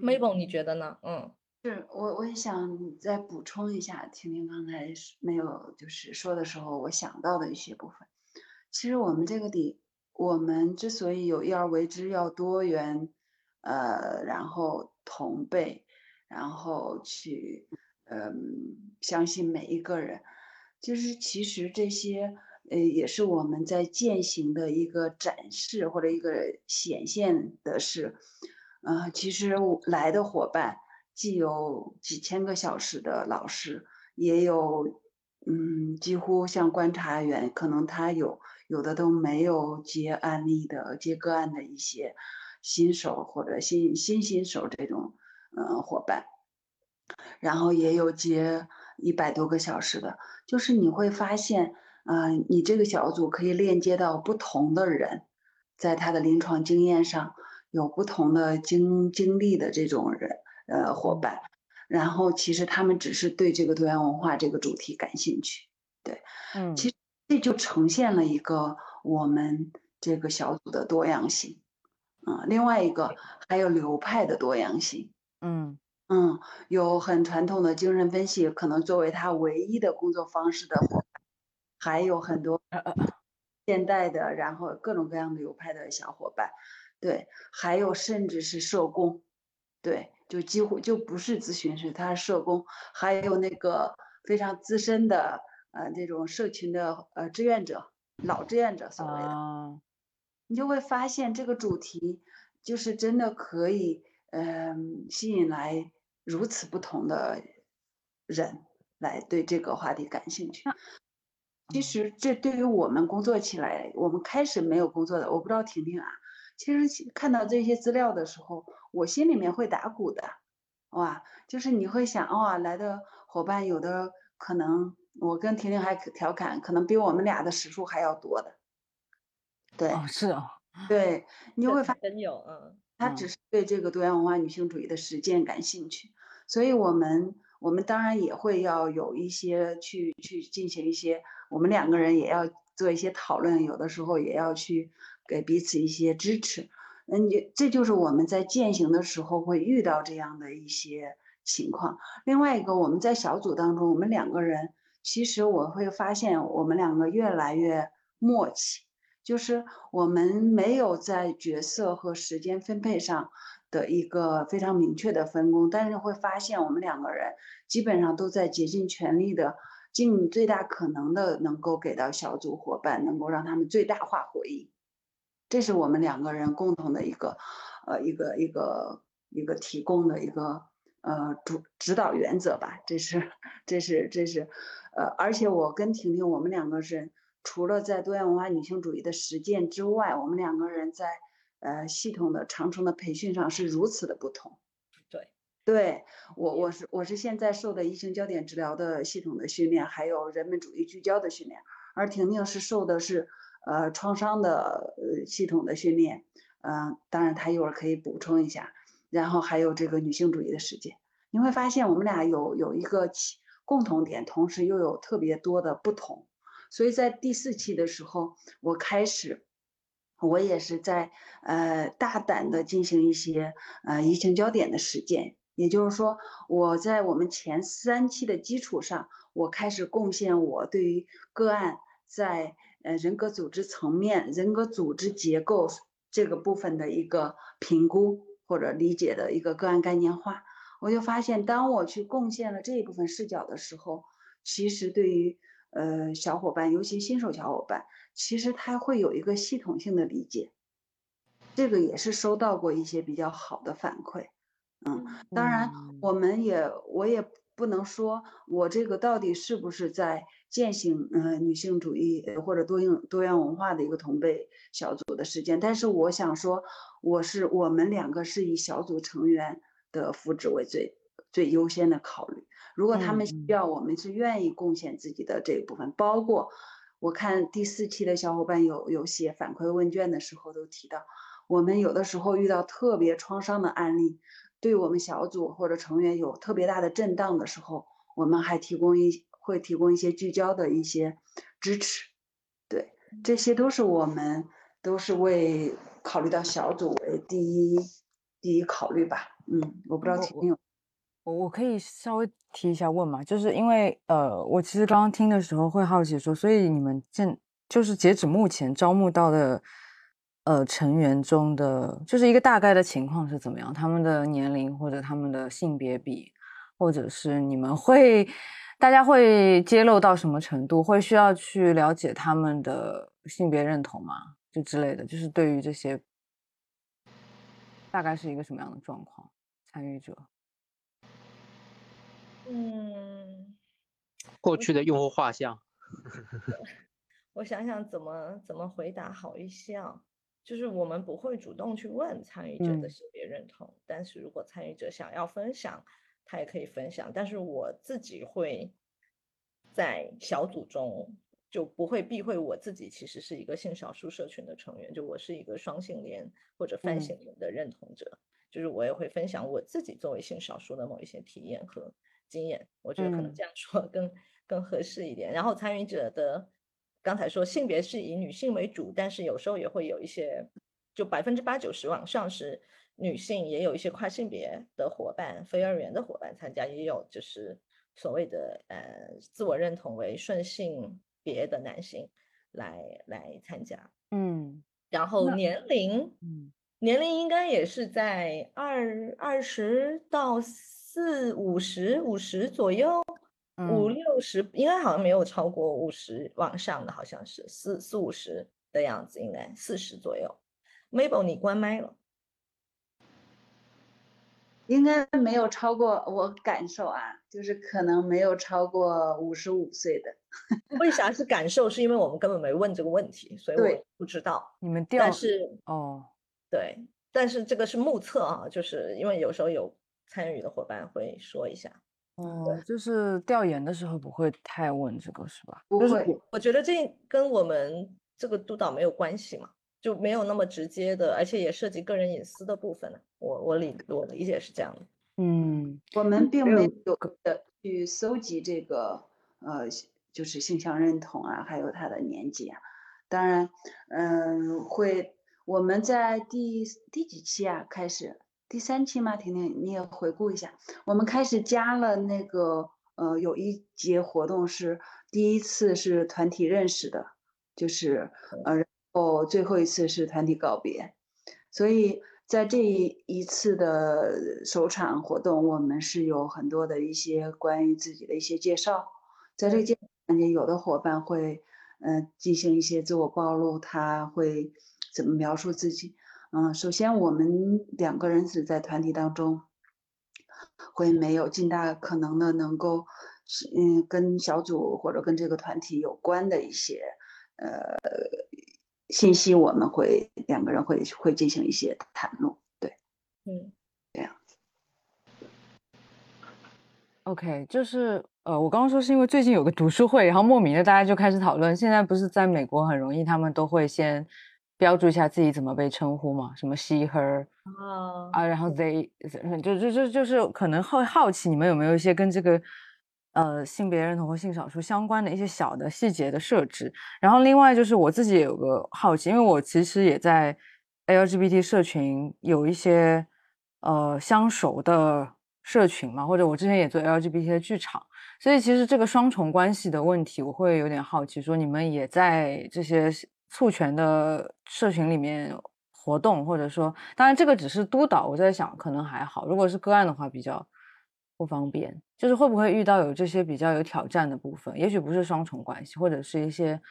，Mabel，你觉得呢？嗯。是我，我也想再补充一下，婷婷刚才没有就是说的时候，我想到的一些部分。其实我们这个底，我们之所以有意而为之，要多元，呃，然后同辈，然后去，嗯，相信每一个人，就是其实这些，呃，也是我们在践行的一个展示或者一个显现的是，呃，其实来的伙伴。既有几千个小时的老师，也有，嗯，几乎像观察员，可能他有有的都没有接案例的、接个案的一些新手或者新新新手这种，嗯，伙伴，然后也有接一百多个小时的，就是你会发现，嗯，你这个小组可以链接到不同的人，在他的临床经验上有不同的经经历的这种人。呃，伙伴，然后其实他们只是对这个多元文化这个主题感兴趣，对，嗯，其实这就呈现了一个我们这个小组的多样性，嗯，另外一个还有流派的多样性，嗯。嗯，有很传统的精神分析，可能作为他唯一的工作方式的伙伴，还有很多现代的，然后各种各样的流派的小伙伴，对，还有甚至是社工，对。就几乎就不是咨询师，他是社工，还有那个非常资深的呃这种社群的呃志愿者，老志愿者所谓的，你就会发现这个主题就是真的可以嗯吸引来如此不同的人来对这个话题感兴趣。其实这对于我们工作起来，我们开始没有工作的，我不知道婷婷啊。其实看到这些资料的时候，我心里面会打鼓的，哇，就是你会想，哇，来的伙伴有的可能，我跟婷婷还调侃，可能比我们俩的时数还要多的，对，是哦，对，你会发现有，嗯，他只是对这个多元文化女性主义的实践感兴趣，所以我们我们当然也会要有一些去去进行一些，我们两个人也要做一些讨论，有的时候也要去。给彼此一些支持，嗯，这就是我们在践行的时候会遇到这样的一些情况。另外一个，我们在小组当中，我们两个人其实我会发现，我们两个越来越默契，就是我们没有在角色和时间分配上的一个非常明确的分工，但是会发现我们两个人基本上都在竭尽全力的，尽最大可能的能够给到小组伙伴，能够让他们最大化回应。这是我们两个人共同的一个，呃，一个一个一个提供的一个呃主指导原则吧。这是这是这是，呃，而且我跟婷婷，我们两个人除了在多元文化女性主义的实践之外，我们两个人在呃系统的长程的培训上是如此的不同。对，对我我是我是现在受的疫情焦点治疗的系统的训练，还有人本主义聚焦的训练。而婷婷是受的是呃创伤的呃系统的训练，嗯，当然她一会儿可以补充一下，然后还有这个女性主义的实践，你会发现我们俩有有一个共同点，同时又有特别多的不同，所以在第四期的时候，我开始。我也是在呃大胆的进行一些呃疫情焦点的实践，也就是说，我在我们前三期的基础上，我开始贡献我对于个案在呃人格组织层面、人格组织结构这个部分的一个评估或者理解的一个个案概念化。我就发现，当我去贡献了这一部分视角的时候，其实对于呃小伙伴，尤其新手小伙伴。其实他会有一个系统性的理解，这个也是收到过一些比较好的反馈，嗯，当然我们也我也不能说我这个到底是不是在践行呃女性主义或者多样多元文化的一个同辈小组的实践，但是我想说，我是我们两个是以小组成员的福祉为最最优先的考虑，如果他们需要，我们是愿意贡献自己的这一部分，包括。我看第四期的小伙伴有有写反馈问卷的时候都提到，我们有的时候遇到特别创伤的案例，对我们小组或者成员有特别大的震荡的时候，我们还提供一会提供一些聚焦的一些支持。对，这些都是我们都是为考虑到小组为第一第一考虑吧。嗯，我不知道听有。我我可以稍微提一下问嘛，就是因为呃，我其实刚刚听的时候会好奇说，所以你们现就是截止目前招募到的呃成员中的，就是一个大概的情况是怎么样？他们的年龄或者他们的性别比，或者是你们会大家会揭露到什么程度？会需要去了解他们的性别认同吗？就之类的，就是对于这些大概是一个什么样的状况？参与者。嗯，过去的用户画像，我想想怎么怎么回答好一些啊？就是我们不会主动去问参与者的性别认同，但是如果参与者想要分享，他也可以分享。但是我自己会在小组中就不会避讳我自己其实是一个性少数社群的成员，就我是一个双性恋或者泛性恋的认同者，就是我也会分享我自己作为性少数的某一些体验和。经验，我觉得可能这样说更更合适一点。然后参与者的刚才说性别是以女性为主，但是有时候也会有一些，就百分之八九十往上是女性，也有一些跨性别的伙伴、非二元的伙伴参加，也有就是所谓的呃自我认同为顺性别的男性来来参加。嗯，然后年龄，嗯，年龄应该也是在二二十到。四五十五十左右，五六十应该好像没有超过五十往上的，好像是四四五十的样子，应该四十左右。Mabel，你关麦了，应该没有超过我感受啊，就是可能没有超过五十五岁的。为啥是感受？是因为我们根本没问这个问题，所以我不知道。你们调，但是哦，对，但是这个是目测啊，就是因为有时候有。参与的伙伴会说一下，哦，就是调研的时候不会太问这个是吧？不会，我觉得这跟我们这个督导没有关系嘛，就没有那么直接的，而且也涉及个人隐私的部分呢。我我理我理解是这样的。嗯，我们并没有的去搜集这个呃，就是性向认同啊，还有他的年纪啊。当然，嗯，会我们在第第几期啊开始？第三期吗？婷婷，你也回顾一下。我们开始加了那个，呃，有一节活动是第一次是团体认识的，就是呃，然后最后一次是团体告别。所以在这一次的首场活动，我们是有很多的一些关于自己的一些介绍。在这个介环节，有的伙伴会，嗯，进行一些自我暴露，他会怎么描述自己？嗯，首先我们两个人是在团体当中，会没有尽大可能的能够是嗯跟小组或者跟这个团体有关的一些呃信息，我们会两个人会会进行一些谈论，对，嗯，这样子。OK，就是呃，我刚刚说是因为最近有个读书会，然后莫名的大家就开始讨论。现在不是在美国很容易，他们都会先标注一下自己怎么被称呼嘛，什么 she her 啊啊，然后 they 就就就就是可能会好奇你们有没有一些跟这个呃性别认同和性少数相关的一些小的细节的设置。然后另外就是我自己也有个好奇，因为我其实也在 LGBT 社群有一些呃相熟的社群嘛，或者我之前也做 LGBT 的剧场。所以其实这个双重关系的问题，我会有点好奇，说你们也在这些促权的社群里面活动，或者说，当然这个只是督导，我在想可能还好，如果是个案的话比较不方便，就是会不会遇到有这些比较有挑战的部分？也许不是双重关系，或者是一些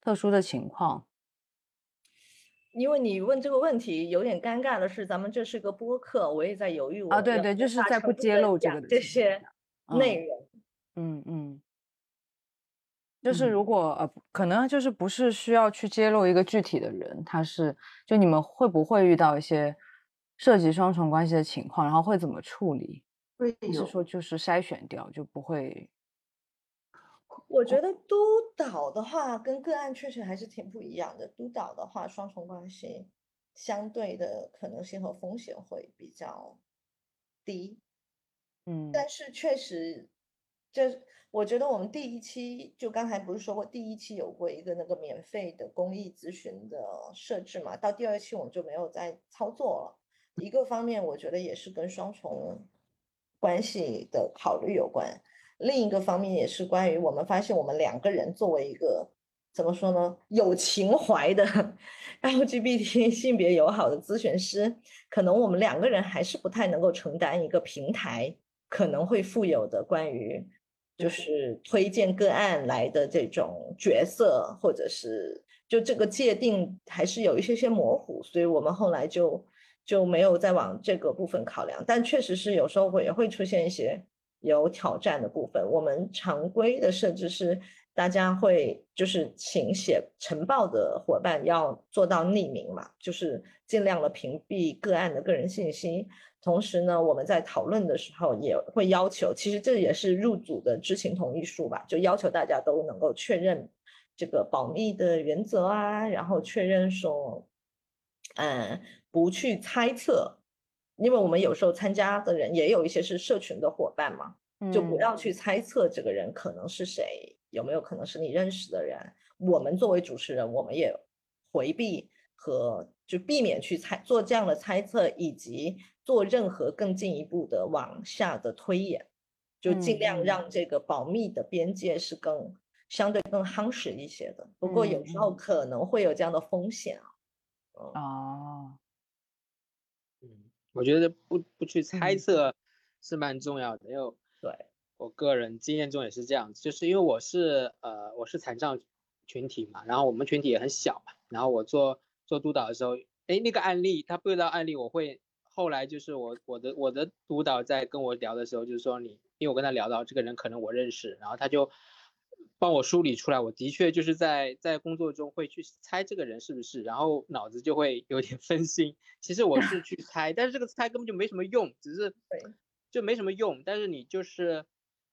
特殊的情况。因为你问这个问题有点尴尬的是，咱们这是个播客，我也在犹豫我啊，对对，就是在不揭露这个 这些内容。嗯嗯，就是如果呃，可能就是不是需要去揭露一个具体的人，他是就你们会不会遇到一些涉及双重关系的情况，然后会怎么处理？会是说就是筛选掉就不会？我觉得督导的话跟个案确实还是挺不一样的。督导的话，双重关系相对的可能性和风险会比较低。嗯，但是确实。就我觉得我们第一期就刚才不是说过第一期有过一个那个免费的公益咨询的设置嘛？到第二期我们就没有再操作了。一个方面我觉得也是跟双重关系的考虑有关，另一个方面也是关于我们发现我们两个人作为一个怎么说呢有情怀的 LGBT 性别友好的咨询师，可能我们两个人还是不太能够承担一个平台可能会富有的关于。就是推荐个案来的这种角色，或者是就这个界定还是有一些些模糊，所以我们后来就就没有再往这个部分考量。但确实是有时候会也会出现一些有挑战的部分。我们常规的设置是，大家会就是请写呈报的伙伴要做到匿名嘛，就是尽量的屏蔽个案的个人信息。同时呢，我们在讨论的时候也会要求，其实这也是入组的知情同意书吧，就要求大家都能够确认这个保密的原则啊，然后确认说，嗯，不去猜测，因为我们有时候参加的人也有一些是社群的伙伴嘛，就不要去猜测这个人可能是谁，有没有可能是你认识的人。我们作为主持人，我们也回避和就避免去猜做这样的猜测，以及。做任何更进一步的往下的推演，就尽量让这个保密的边界是更相对更夯实一些的。不过有时候可能会有这样的风险啊。哦，嗯，我觉得不不去猜测是蛮重要的，因为对我个人经验中也是这样，就是因为我是呃我是残障群体嘛，然后我们群体也很小嘛，然后我做做督导的时候，哎那个案例他不知道案例我会。后来就是我我的我的督导在跟我聊的时候，就是说你，因为我跟他聊到这个人可能我认识，然后他就帮我梳理出来，我的确就是在在工作中会去猜这个人是不是，然后脑子就会有点 分心。其实我是去猜，但是这个猜根本就没什么用，只是就没什么用。但是你就是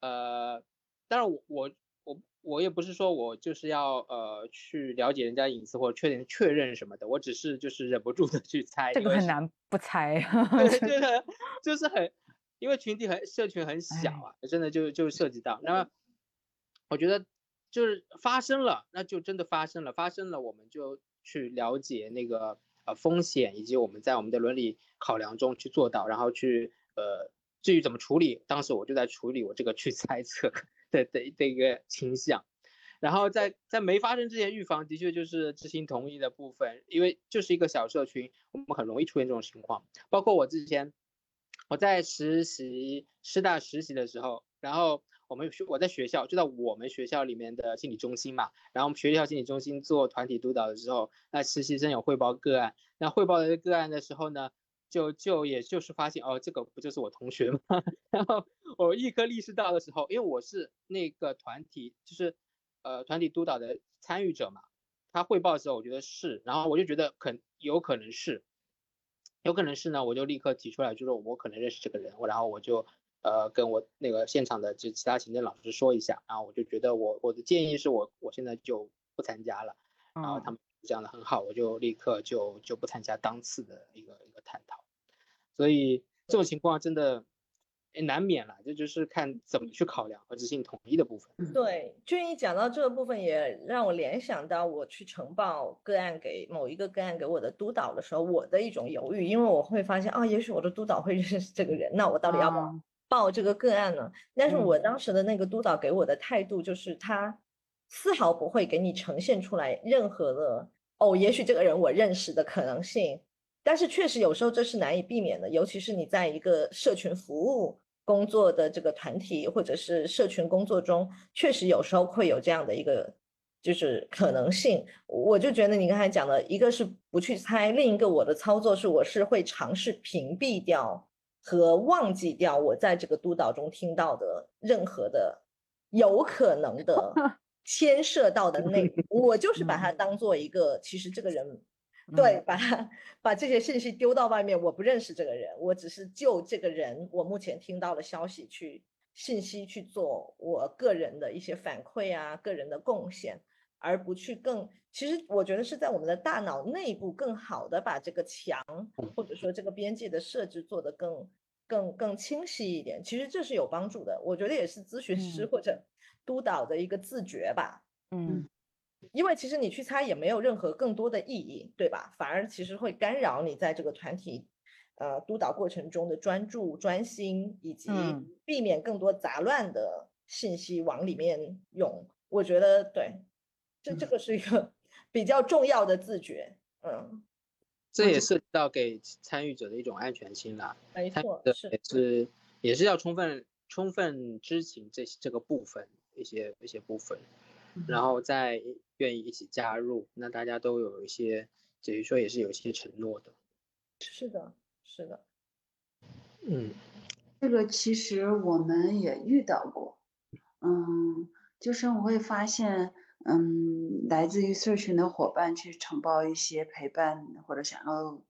呃，当然我我。我我也不是说我就是要呃去了解人家隐私或者确认确认什么的，我只是就是忍不住的去猜。这个很难不猜，对，这个就是很，因为群体很社群很小啊，真的就就涉及到。那么我觉得就是发生了，那就真的发生了，发生了我们就去了解那个呃风险，以及我们在我们的伦理考量中去做到，然后去呃至于怎么处理，当时我就在处理我这个去猜测。的的的一个倾向，然后在在没发生之前预防，的确就是知情同意的部分，因为就是一个小社群，我们很容易出现这种情况。包括我之前我在实习师大实习的时候，然后我们学我在学校就在我们学校里面的心理中心嘛，然后我们学校心理中心做团体督导的时候，那实习生有汇报个案，那汇报的个案的时候呢？就就也就是发现哦，这个不就是我同学吗？然后我立刻意识到的时候，因为我是那个团体，就是呃团体督导的参与者嘛，他汇报的时候，我觉得是，然后我就觉得可有可能是，有可能是呢，我就立刻提出来，就是我可能认识这个人，然后我就呃跟我那个现场的就其他行政老师说一下，然后我就觉得我我的建议是我我现在就不参加了，然后他们讲的很好，我就立刻就就不参加当次的一个一个探讨，所以这种情况真的。难免了，这就是看怎么去考量和执行统一的部分。对，俊逸讲到这个部分，也让我联想到我去呈报个案给某一个个案给我的督导的时候，我的一种犹豫，因为我会发现啊，也许我的督导会认识这个人，那我到底要不要报这个个案呢？但是我当时的那个督导给我的态度就是，他丝毫不会给你呈现出来任何的哦，也许这个人我认识的可能性。但是确实有时候这是难以避免的，尤其是你在一个社群服务。工作的这个团体或者是社群工作中，确实有时候会有这样的一个就是可能性。我就觉得你刚才讲的一个是不去猜，另一个我的操作是我是会尝试屏蔽掉和忘记掉我在这个督导中听到的任何的有可能的 牵涉到的内容，我就是把它当做一个其实这个人。对，把把这些信息丢到外面，我不认识这个人，我只是就这个人我目前听到的消息去信息去做我个人的一些反馈啊，个人的贡献，而不去更，其实我觉得是在我们的大脑内部更好的把这个墙或者说这个边界的设置做得更更更清晰一点，其实这是有帮助的，我觉得也是咨询师或者督导的一个自觉吧，嗯。因为其实你去猜也没有任何更多的意义，对吧？反而其实会干扰你在这个团体，呃，督导过程中的专注、专心，以及避免更多杂乱的信息往里面涌。我觉得对，这这个是一个比较重要的自觉。嗯，这也涉及到给参与者的一种安全性啦。没错，是也是也是要充分充分知情这这个部分一些一些部分。然后再愿意一起加入，那大家都有一些，等于说也是有一些承诺的。是的，是的。嗯，这个其实我们也遇到过，嗯，就是我会发现，嗯，来自于社群的伙伴去承包一些陪伴或者想要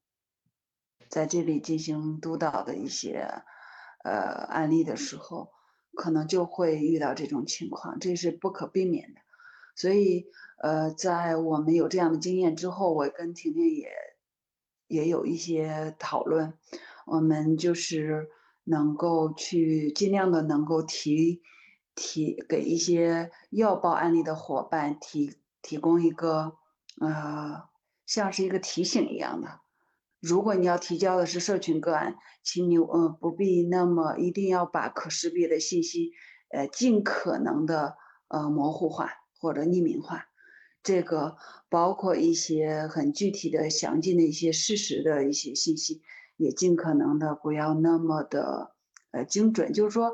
在这里进行督导的一些呃案例的时候，可能就会遇到这种情况，这是不可避免的。所以，呃，在我们有这样的经验之后，我跟婷婷也也有一些讨论。我们就是能够去尽量的能够提提给一些要报案例的伙伴提提供一个呃，像是一个提醒一样的。如果你要提交的是社群个案，请你呃不必那么一定要把可识别的信息呃尽可能的呃模糊化。或者匿名化，这个包括一些很具体的、详尽的一些事实的一些信息，也尽可能的不要那么的呃精准。就是说，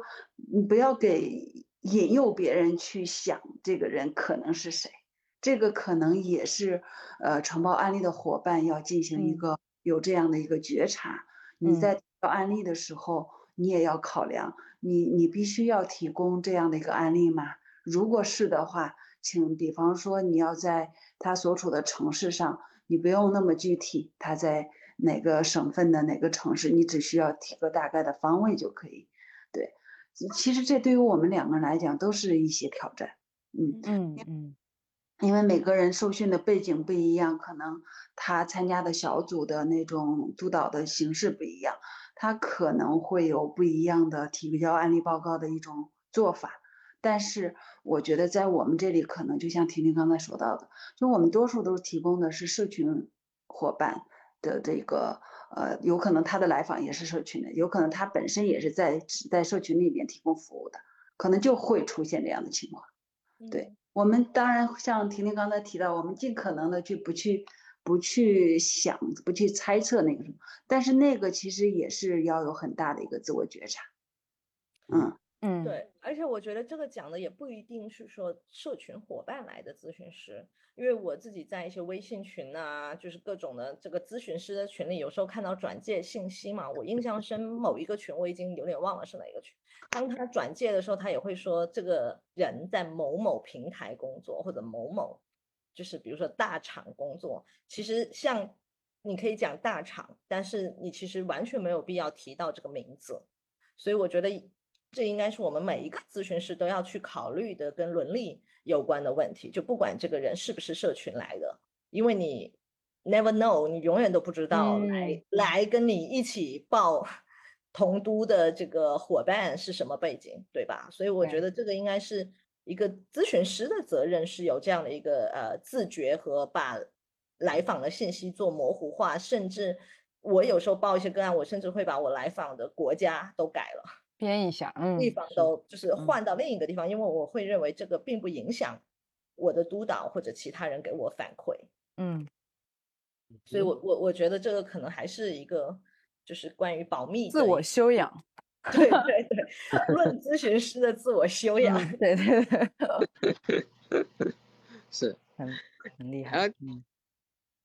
你不要给引诱别人去想这个人可能是谁，这个可能也是呃承包案例的伙伴要进行一个有这样的一个觉察。你在报案例的时候，你也要考量，你你必须要提供这样的一个案例吗？如果是的话。请，比方说你要在他所处的城市上，你不用那么具体，他在哪个省份的哪个城市，你只需要提个大概的方位就可以。对，其实这对于我们两个人来讲都是一些挑战。嗯嗯嗯，因为每个人受训的背景不一样，可能他参加的小组的那种督导的形式不一样，他可能会有不一样的提交案例报告的一种做法。但是我觉得在我们这里，可能就像婷婷刚才说到的，就我们多数都是提供的是社群伙伴的这个，呃，有可能他的来访也是社群的，有可能他本身也是在在社群里面提供服务的，可能就会出现这样的情况。对我们当然像婷婷刚才提到，我们尽可能的去不去不去想不去猜测那个什么，但是那个其实也是要有很大的一个自我觉察，嗯。嗯，对，而且我觉得这个讲的也不一定是说社群伙伴来的咨询师，因为我自己在一些微信群啊，就是各种的这个咨询师的群里，有时候看到转介信息嘛，我印象深某一个群，我已经有点忘了是哪个群。当他转介的时候，他也会说这个人在某某平台工作，或者某某，就是比如说大厂工作。其实像你可以讲大厂，但是你其实完全没有必要提到这个名字。所以我觉得。这应该是我们每一个咨询师都要去考虑的跟伦理有关的问题。就不管这个人是不是社群来的，因为你 never know，你永远都不知道来、嗯来跟你一起报同都的这个伙伴是什么背景，对吧？所以我觉得这个应该是一个咨询师的责任，是有这样的一个呃自觉和把来访的信息做模糊化，甚至我有时候报一些个案，我甚至会把我来访的国家都改了。编一下，嗯，地方都就是嗯换。到另一个地方，因为我会认为这个并不影响我的督导或者其他人给我反馈，嗯。所以我我我觉得这个可能还是一个就是关于保密自我。修养，对对对，论咨询师的自我修养，嗯，对对对，是，很很厉然害，后嗯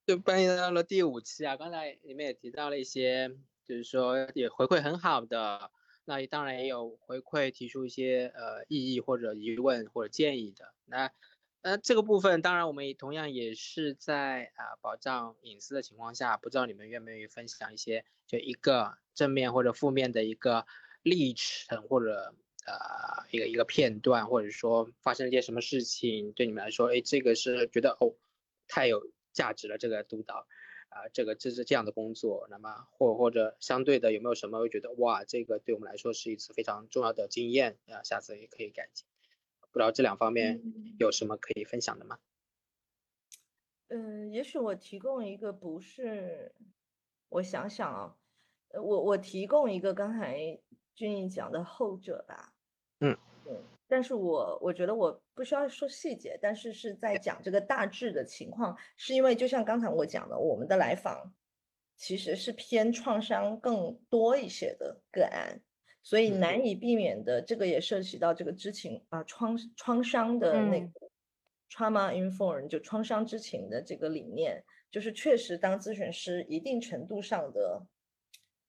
就搬移到了第五期啊，刚才你们也提到了一些，就是说也回馈很好的，那当然也有回馈提出一些呃异议或者疑问或者建议的。那那这个部分当然我们也同样也是在啊、保障隐私的情况下，不知道你们愿不愿意分享一些就一个正面或者负面的一个历程或者呃一个一个片段，或者说发生了一件什么事情，对你们来说，哎，这个是觉得哦太有价值了，这个督导啊、这个这是这样的工作，那么或或者相对的有没有什么会觉得哇，这个对我们来说是一次非常重要的经验啊，下次也可以改进。不知道这两方面嗯有什么可以分享的吗？嗯，也许我提供一个不是，我想想啊，呃我我提供一个刚才俊逸讲的后者吧，嗯嗯，但是我我觉得我不需要说细节，但是是在讲这个大致的情况，是因为就像刚才我讲的，我们的来访其实是偏创伤更多一些的个案，所以嗯。难以避免的，这个也涉及到这个知情啊创创伤的那 trauma informed 就创伤知情的这个理念，就是确实当咨询师一定程度上的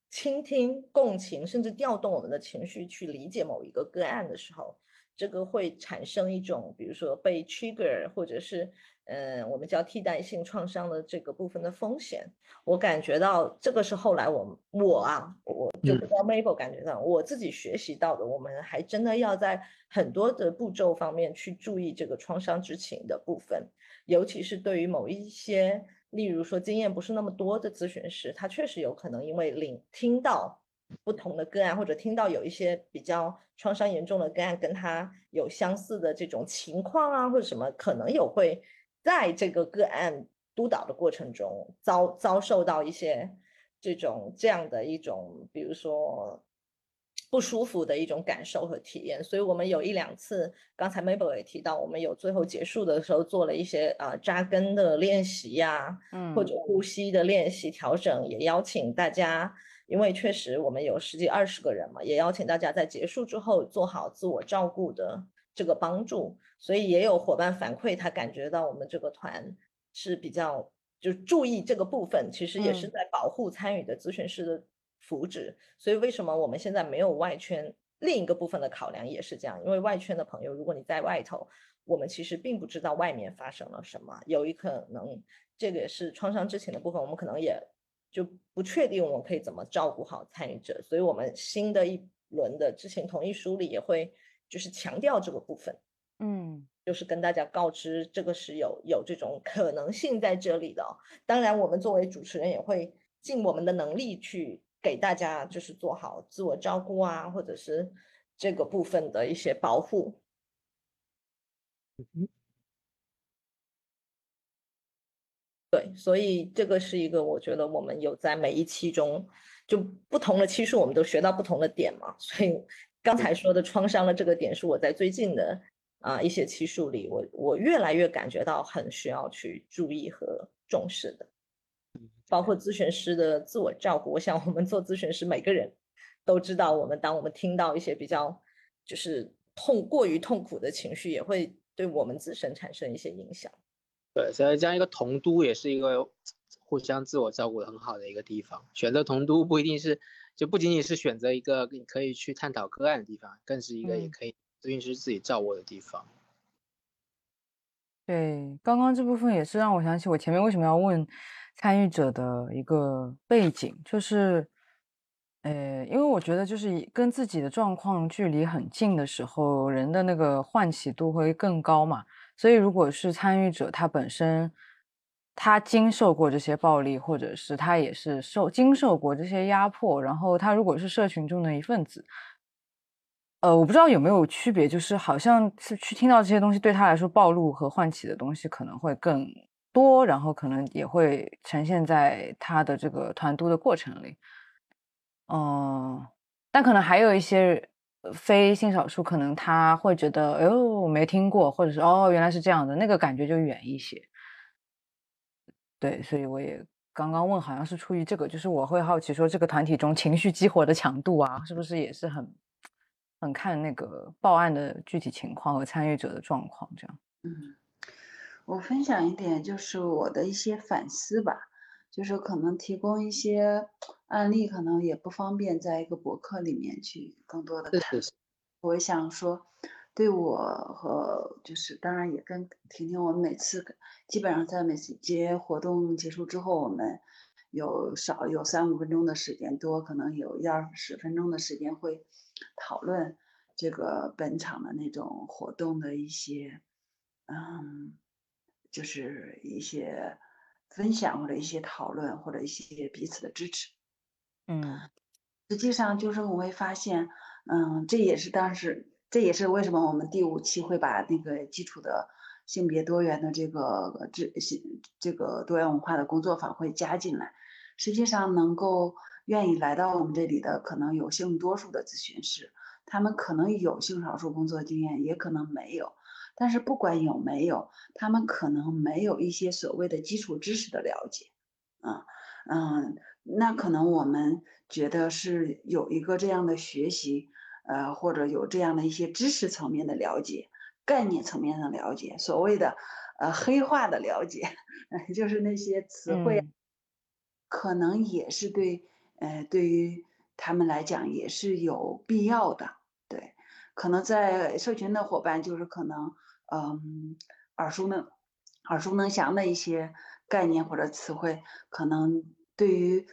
倾听、共情，甚至调动我们的情绪去理解某一个个案的时候，这个会产生一种，比如说被 trigger，或者是嗯、呃我们叫替代性创伤的这个部分的风险。我感觉到这个是后来我我啊，我就不知道 Mabel 感觉到，我自己学习到的，我们还真的要在很多的步骤方面去注意这个创伤知情的部分，尤其是对于某一些，例如说经验不是那么多的咨询师，他确实有可能因为领听到不同的个案，或者听到有一些比较创伤严重的个案跟他有相似的这种情况啊，或者什么，可能有会在这个个案督导的过程中遭遭受到一些这种这样的一种，比如说不舒服的一种感受和体验。所以我们有一两次，刚才 Mabel 也提到，我们有最后结束的时候做了一些啊、呃扎根的练习呀、嗯，或者呼吸的练习调整，也邀请大家，因为确实我们有十几二十个人嘛，也邀请大家在结束之后做好自我照顾的这个帮助。所以也有伙伴反馈，他感觉到我们这个团是比较就注意这个部分，其实也是嗯在保护参与的咨询师的福祉。所以为什么我们现在没有外圈？另一个部分的考量也是这样，因为外圈的朋友，如果你在外头，我们其实并不知道外面发生了什么，有一可能这个也是创伤知情的部分，我们可能也就不确定我们可以怎么照顾好参与者，所以我们新的一轮的知情同意书里也会就是强调这个部分，嗯就是跟大家告知这个是有有这种可能性在这里的哦。当然，我们作为主持人也会尽我们的能力去给大家就是做好自我照顾啊，或者是这个部分的一些保护。对，所以这个是一个我觉得我们有在每一期中，就不同的期数我们都学到不同的点嘛。所以 刚才说的创伤的这个点是我在最近的啊、一些期数里，我我越来越感觉到很需要去注意和重视的。包括咨询师的自我照顾，我想我们做咨询师每个人都知道，我们当我们听到一些比较就是痛过于痛苦的情绪，也会对我们自身产生一些影响。对，所以这样一个同都也是一个互相自我照顾的很好的一个地方。选择同都不一定是，就不仅仅是选择一个你可以去探讨个案的地方，更是一个也嗯可以咨询师自己照顾的地方。对，刚刚这部分也是让我想起我前面为什么要问参与者的一个背景，就是呃，因为我觉得就是跟自己的状况距离很近的时候，人的那个唤起度会更高嘛。所以如果是参与者，他本身他经受过这些暴力，或者是他也是受经受过这些压迫，然后他如果是社群中的一份子，呃，我不知道有没有区别，就是好像是去听到这些东西，对他来说暴露和唤起的东西可能会更多，然后可能也会呈现在他的这个团督的过程里。哦，但可能还有一些非性少数，可能他会觉得，哎呦，我没听过，或者是哦，原来是这样的，那个感觉就远一些。对，所以我也刚刚问，好像是出于这个，就是我会好奇说，这个团体中情绪激活的强度啊，是不是也是很很看那个报案的具体情况和参与者的状况这样？嗯，我分享一点，就是我的一些反思吧。就是可能提供一些案例，可能也不方便在一个博客里面去更多的谈。我想说，对我和就是当然也跟婷婷，我们每次基本上在每次节活动结束之后，我们有少有三五分钟的时间，多可能有一二十分钟的时间会讨论这个本场的那种活动的一些，嗯，就是一些。分享或者一些讨论或者一些彼此的支持，嗯，实际上就是我会发现，嗯，这也是当时，这也是为什么我们第五期会把那个基础的性别多元的这个这性这个多元文化的工作坊会加进来。实际上，能够愿意来到我们这里的，可能有性多数的咨询师，他们可能有性少数工作经验，也可能没有。但是不管有没有，他们可能没有一些所谓的基础知识的了解，啊，嗯，那可能我们觉得是有一个这样的学习，呃，或者有这样的一些知识层面的了解，概念层面的了解，所谓的呃黑化的了解，就是那些词汇，可能也是对，呃，对于他们来讲也是有必要的，对，可能在社群的伙伴就是可能。嗯，耳熟能耳熟能详的一些概念或者词汇，可能对于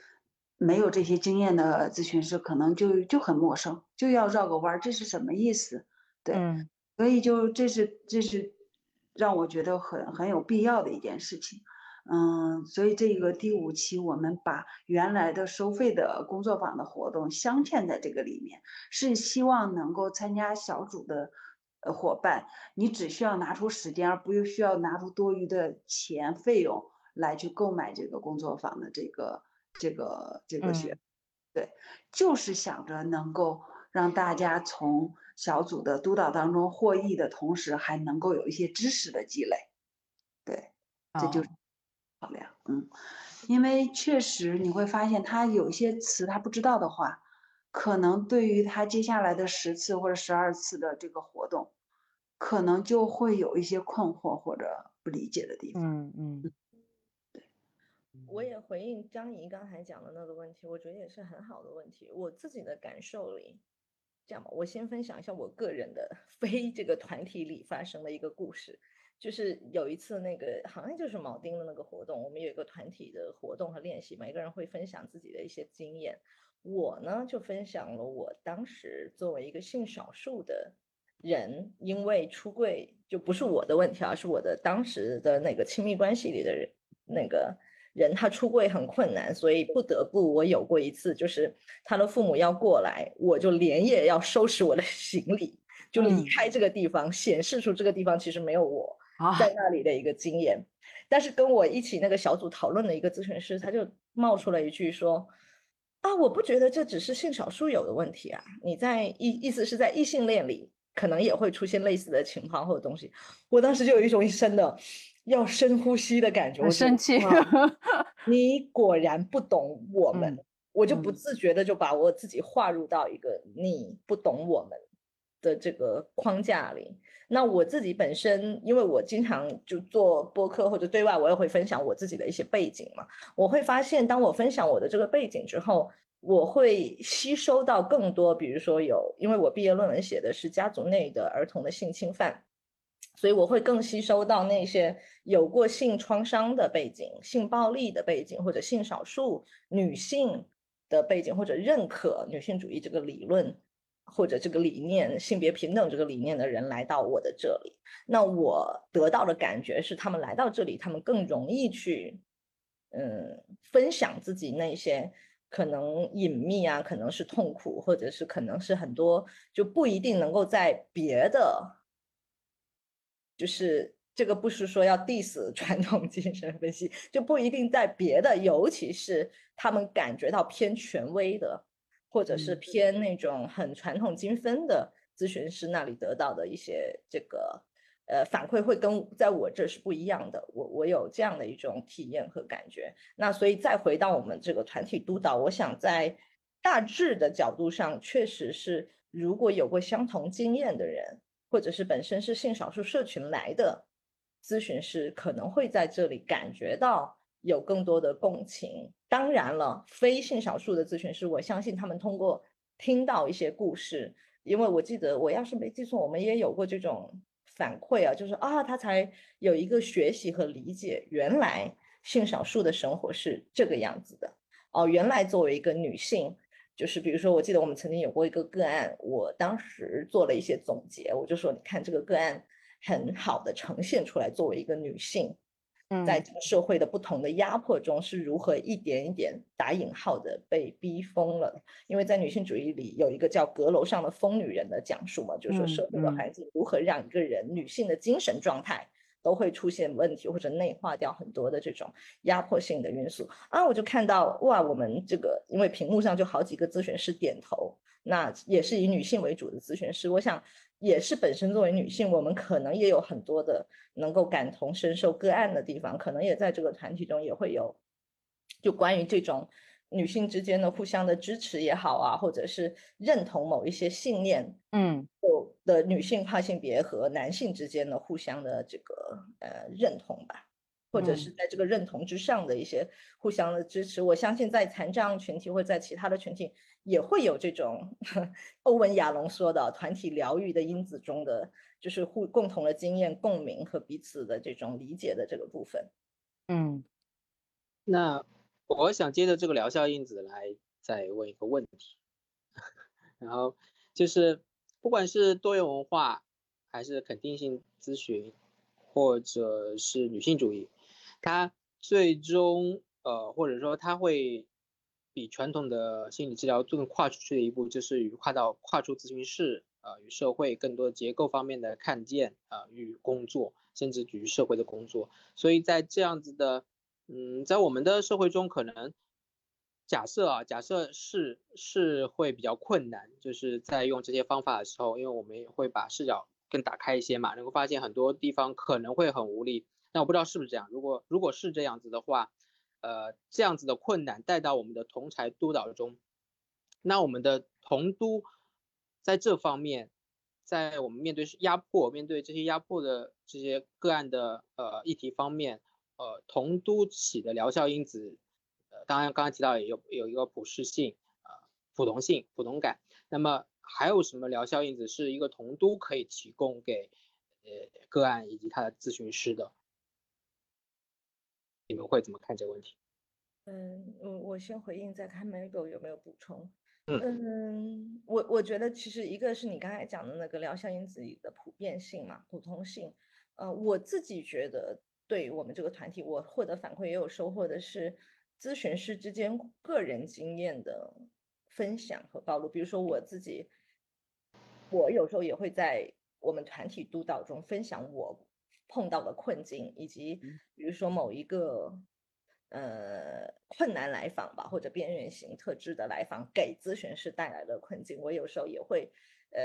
没有这些经验的咨询师，可能就就很陌生，就要绕个弯儿，这是什么意思？对，所以就这是这是让我觉得很很有必要的一件事情。嗯，所以这个第五期我们把原来的收费的工作坊的活动镶嵌在这个里面，是希望能够参加小组的。呃，伙伴，你只需要拿出时间，而不需要拿出多余的钱费用来去购买这个工作坊的这个这个这个学，对，就是想着能够让大家从小组的督导当中获益的同时，还能够有一些知识的积累，对，这就是考量，嗯，因为确实你会发现他有一些词他不知道的话。可能对于他接下来的十次或者十二次的这个活动，可能就会有一些困惑或者不理解的地方。嗯嗯，对，我也回应张怡刚才讲的那个问题，我觉得也是很好的问题。我自己的感受里，这样吧，我先分享一下我个人的 非这个团体里发生的一个故事，就是有一次那个好像就是铆钉的那个活动，我们有一个团体的活动和练习，每个人会分享自己的一些经验。我呢就分享了我当时作为一个性少数的人，因为出柜就不是我的问题而是我的当时的那个亲密关系里的人，那个人他出柜很困难，所以不得不我有过一次，就是他的父母要过来，我就连夜要收拾我的 行李，就离开这个地方，显示出这个地方其实没有我在那里的一个经验。但是跟我一起那个小组讨论的一个咨询师，他就冒出了一句说。啊，我不觉得这只是性少数有的问题啊！你在意意思是在异性恋里可能也会出现类似的情况或者东西。我当时就有一种一身的要深呼吸的感觉，我生气。你果然不懂我们，我就不自觉的就把我自己划入到一个你不懂我们的这个框架里。那我自己本身，因为我经常就做播客或者对外，我也会分享我自己的一些背景嘛。我会发现，当我分享我的这个背景之后，我会吸收到更多，比如说有，因为我毕业论文写的是家族内的儿童的性侵犯，所以我会更吸收到那些有过性创伤的背景、性暴力的背景或者性少数女性的背景，或者认可女性主义这个理论或者这个理念、性别平等这个理念的人来到我的这里，那我得到的感觉是，他们来到这里，他们更容易去，嗯，分享自己那些可能隐秘啊，可能是痛苦，或者是可能是很多就不一定能够在别的，就是这个不是说要 diss 传统精神分析，就不一定在别的，尤其是他们感觉到偏权威的。或者是偏那种很传统精分的咨询师那里得到的一些这个呃反馈，会跟在我这是不一样的。我我有这样的一种体验和感觉。那所以再回到我们这个团体督导，我想在大致的角度上，确实是如果有过相同经验的人，或者是本身是性少数社群来的咨询师，可能会在这里感觉到。有更多的共情，当然了，非性少数的咨询师，我相信他们通过听到一些故事，因为我记得我要是没记错，我们也有过这种反馈啊，就是啊，他才有一个学习和理解，原来性少数的生活是这个样子的哦，原来作为一个女性，就是比如说，我记得我们曾经有过一个个案，我当时做了一些总结，我就说，你看这个个案很好的呈现出来，作为一个女性。在这个社会的不同的压迫中，是如何一点一点打引号的被逼疯了？因为在女性主义里有一个叫“阁楼上的疯女人”的讲述嘛，就是说社会的环境如何让一个人女性的精神状态都会出现问题，或者内化掉很多的这种压迫性的因素啊。我就看到哇，我们这个因为屏幕上就好几个咨询师点头，那也是以女性为主的咨询师，我想。也是本身作为女性，我们可能也有很多的能够感同身受个案的地方，可能也在这个团体中也会有，就关于这种女性之间的互相的支持也好啊，或者是认同某一些信念，嗯，有的女性跨性别和男性之间的互相的这个呃认同吧。或者是在这个认同之上的一些互相的支持，我相信在残障群体或者在其他的群体也会有这种 欧文亚龙说的团体疗愈的因子中的，就是互共同的经验共鸣和彼此的这种理解的这个部分。嗯，那我想接着这个疗效因子来再问一个问题，然后就是不管是多元文化还是肯定性咨询，或者是女性主义。它最终，呃，或者说它会比传统的心理治疗更跨出去的一步，就是与跨到跨出咨询室，呃，与社会更多结构方面的看见，呃，与工作，甚至与社会的工作。所以在这样子的，嗯，在我们的社会中，可能假设啊，假设是是会比较困难，就是在用这些方法的时候，因为我们会把视角更打开一些嘛，能够发现很多地方可能会很无力。那我不知道是不是这样。如果如果是这样子的话，呃，这样子的困难带到我们的同才督导中，那我们的同督在这方面，在我们面对压迫、面对这些压迫的这些个案的呃议题方面，呃，同督起的疗效因子，呃，当然刚刚提到也有有一个普适性、呃，普同性、普同感。那么还有什么疗效因子是一个同督可以提供给呃个案以及他的咨询师的？你们会怎么看这个问题？嗯，我我先回应，再看 Mabel 有没有补充。嗯，我我觉得其实一个是你刚才讲的那个疗效因子的普遍性嘛，普通性。呃，我自己觉得，对于我们这个团体，我获得反馈也有收获的是咨询师之间个人经验的分享和暴露。比如说我自己，我有时候也会在我们团体督导中分享我。碰到的困境，以及比如说某一个呃困难来访吧，或者边缘型特质的来访给咨询师带来的困境，我有时候也会呃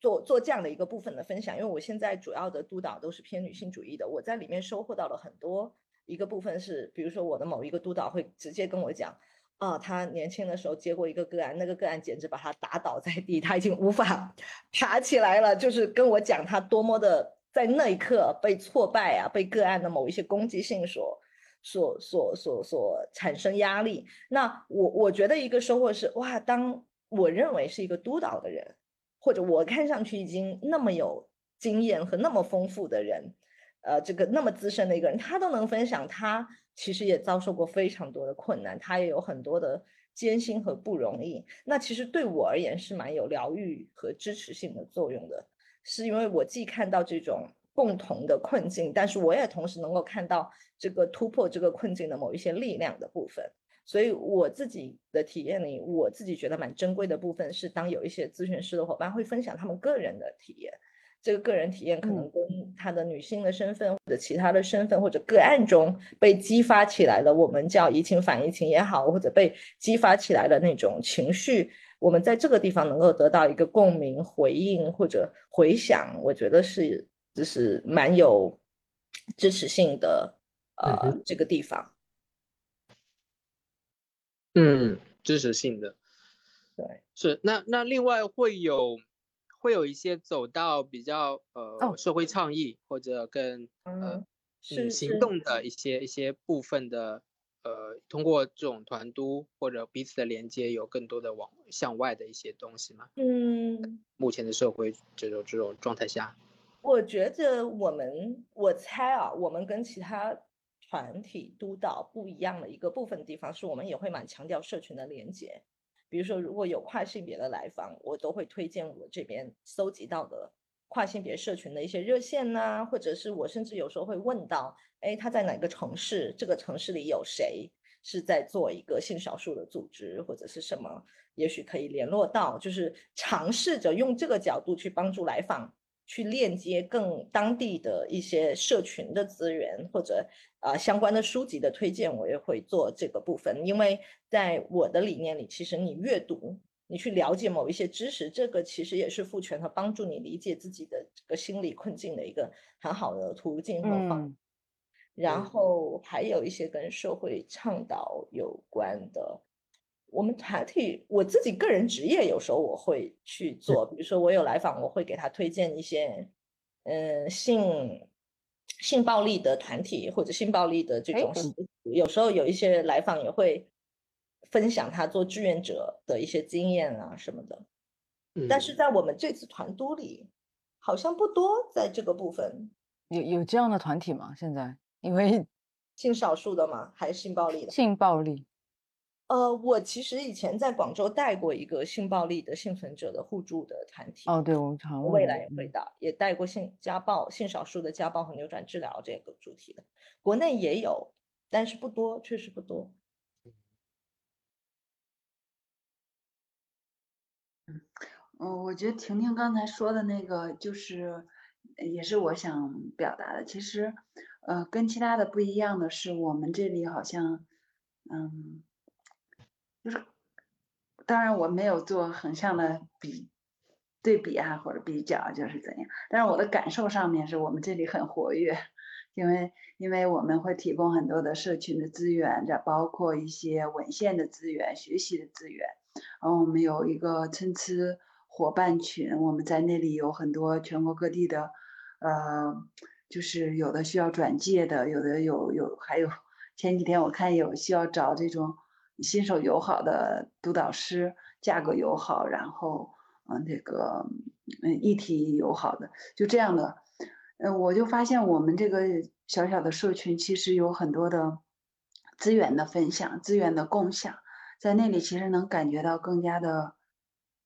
做做这样的一个部分的分享。因为我现在主要的督导都是偏女性主义的，我在里面收获到了很多。一个部分是，比如说我的某一个督导会直接跟我讲，啊，他年轻的时候接过一个个案，那个个案简直把他打倒在地，他已经无法 爬起来了，就是跟我讲他多么的。在那一刻被挫败啊，被个案的某一些攻击性所、所、所、所、所产生压力。那我我觉得一个收获是，哇，当我认为是一个督导的人，或者我看上去已经那么有经验和那么丰富的人，呃，这个那么资深的一个人，他都能分享，他其实也遭受过非常多的困难，他也有很多的艰辛和不容易。那其实对我而言是蛮有疗愈和支持性的作用的，是因为我既看到这种共同的困境，但是我也同时能够看到这个突破这个困境的某一些力量的部分。所以我自己的体验里，我自己觉得蛮珍贵的部分是，当有一些咨询师的伙伴会分享他们个人的体验，这个个人体验可能跟他的女性的身份或者其他的身份或者个案中被激发起来的，我们叫移情反移情也好，或者被激发起来的那种情绪，我们在这个地方能够得到一个共鸣、回应或者回响，我觉得是就是蛮有支持性的呃这个地方。嗯，支持性的，对，是那那另外会有会有一些走到比较呃社会倡议或者跟呃是行动。的一些一些部分的呃，通过这种团督或者彼此的连接，有更多的往向外的一些东西吗？嗯，目前的社会这种这种状态下，我觉得我们我猜啊，我们跟其他。团体督导不一样的一个部分地方是我们也会蛮强调社群的连接，比如说如果有跨性别的来访，我都会推荐我这边搜集到的跨性别社群的一些热线呐，或者是我甚至有时候会问到，哎，他在哪个城市？这个城市里有谁是在做一个性少数的组织或者是什么？也许可以联络到，就是尝试着用这个角度去帮助来访。去链接更当地的一些社群的资源，或者啊相关的书籍的推荐，我也会做这个部分。因为在我的理念里，其实你阅读，你去了解某一些知识，这个其实也是赋权和帮助你理解自己的这个心理困境的一个很好的途径和方。然后还有一些跟社会倡导有关的。我们团体，我自己个人职业，有时候我会去做，比如说我有来访，我会给他推荐一些，嗯，性性暴力的团体或者性暴力的这种，有时候有一些来访也会分享他做志愿者的一些经验啊什么的，但是在我们这次团督里，好像不多在这个部分，有有这样的团体吗？现在因为 性少数的吗？还是性暴力的？性暴力。呃，我其实以前在广州带过一个性暴力的幸存者的互助的团体。哦，对，我们常未来也会的，也带过性家暴、性少数的家暴和扭转治疗这个主题的。国内也有，但是不多，确实不多。嗯，我觉得婷婷刚才说的那个，就是也是我想表达的。其实，呃，跟其他的不一样的是，我们这里好像，嗯。就是，当然我没有做横向的比对比啊，或者比较就是怎样。但是我的感受上面是我们这里很活跃，因为因为我们会提供很多的社群的资源，这包括一些文献的资源、学习的资源。然后我们有一个参差伙伴群，我们在那里有很多全国各地的，呃，就是有的需要转介的，有的有有还有前几天我看有需要找这种。新手友好的督导师，价格友好，然后嗯，这个嗯，议题友好的，就这样的，嗯，我就发现我们这个小小的社群其实有很多的资源的分享，资源的共享，在那里其实能感觉到更加的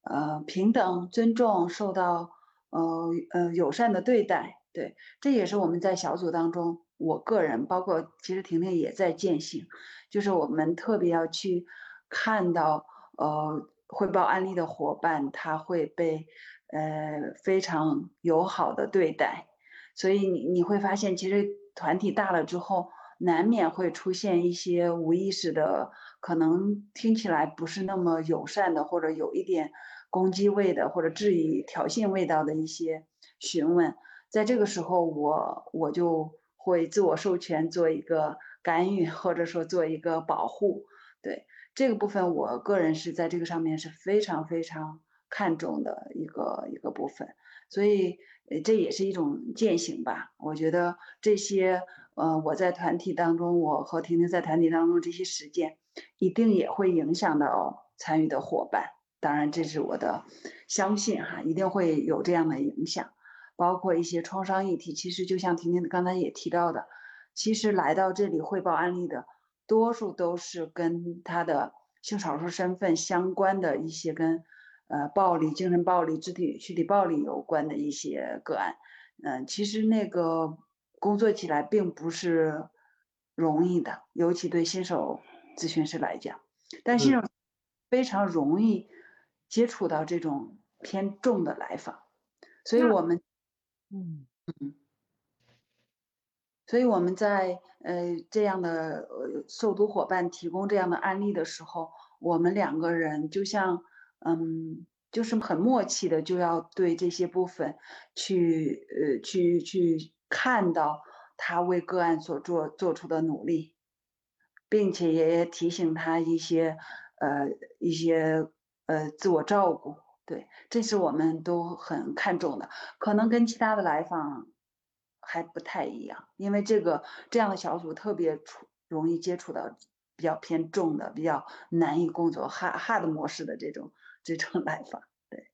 呃平等、尊重，受到呃呃友善的对待。对，这也是我们在小组当中，我个人包括其实婷婷也在践行。就是我们特别要去看到，呃，汇报案例的伙伴他会被，呃，非常友好的对待，所以你你会发现，其实团体大了之后，难免会出现一些无意识的，可能听起来不是那么友善的，或者有一点攻击味的，或者质疑、挑衅味道的一些询问，在这个时候，我我就会自我授权做一个。干预或者说做一个保护，对这个部分，我个人是在这个上面是非常非常看重的一个一个部分，所以这也是一种践行吧。我觉得这些呃我在团体当中，我和婷婷在团体当中这些实践，一定也会影响到参与的伙伴。当然这是我的相信哈，一定会有这样的影响。包括一些创伤议题，其实就像婷婷刚才也提到的。其实来到这里汇报案例的，多数都是跟他的性少数身份相关的一些跟呃暴力、精神暴力、肢体躯体暴力有关的一些个案。嗯，其实那个工作起来并不是容易的，尤其对新手咨询师来讲。但新手非常容易接触到这种偏重的来访，所以我们，嗯。嗯，所以我们在呃这样的呃受读伙伴提供这样的案例的时候，我们两个人就像嗯。就是很默契的，就要对这些部分去呃去去看到他为个案所做做出的努力，并且也提醒他一些呃一些呃自我照顾，对，这是我们都很看重的。可能跟其他的来访还不太一样，因为这个这样的小组特别出容易接触到比较偏重的、比较难以工作 hard hard 模式的这种。这种 来访，对。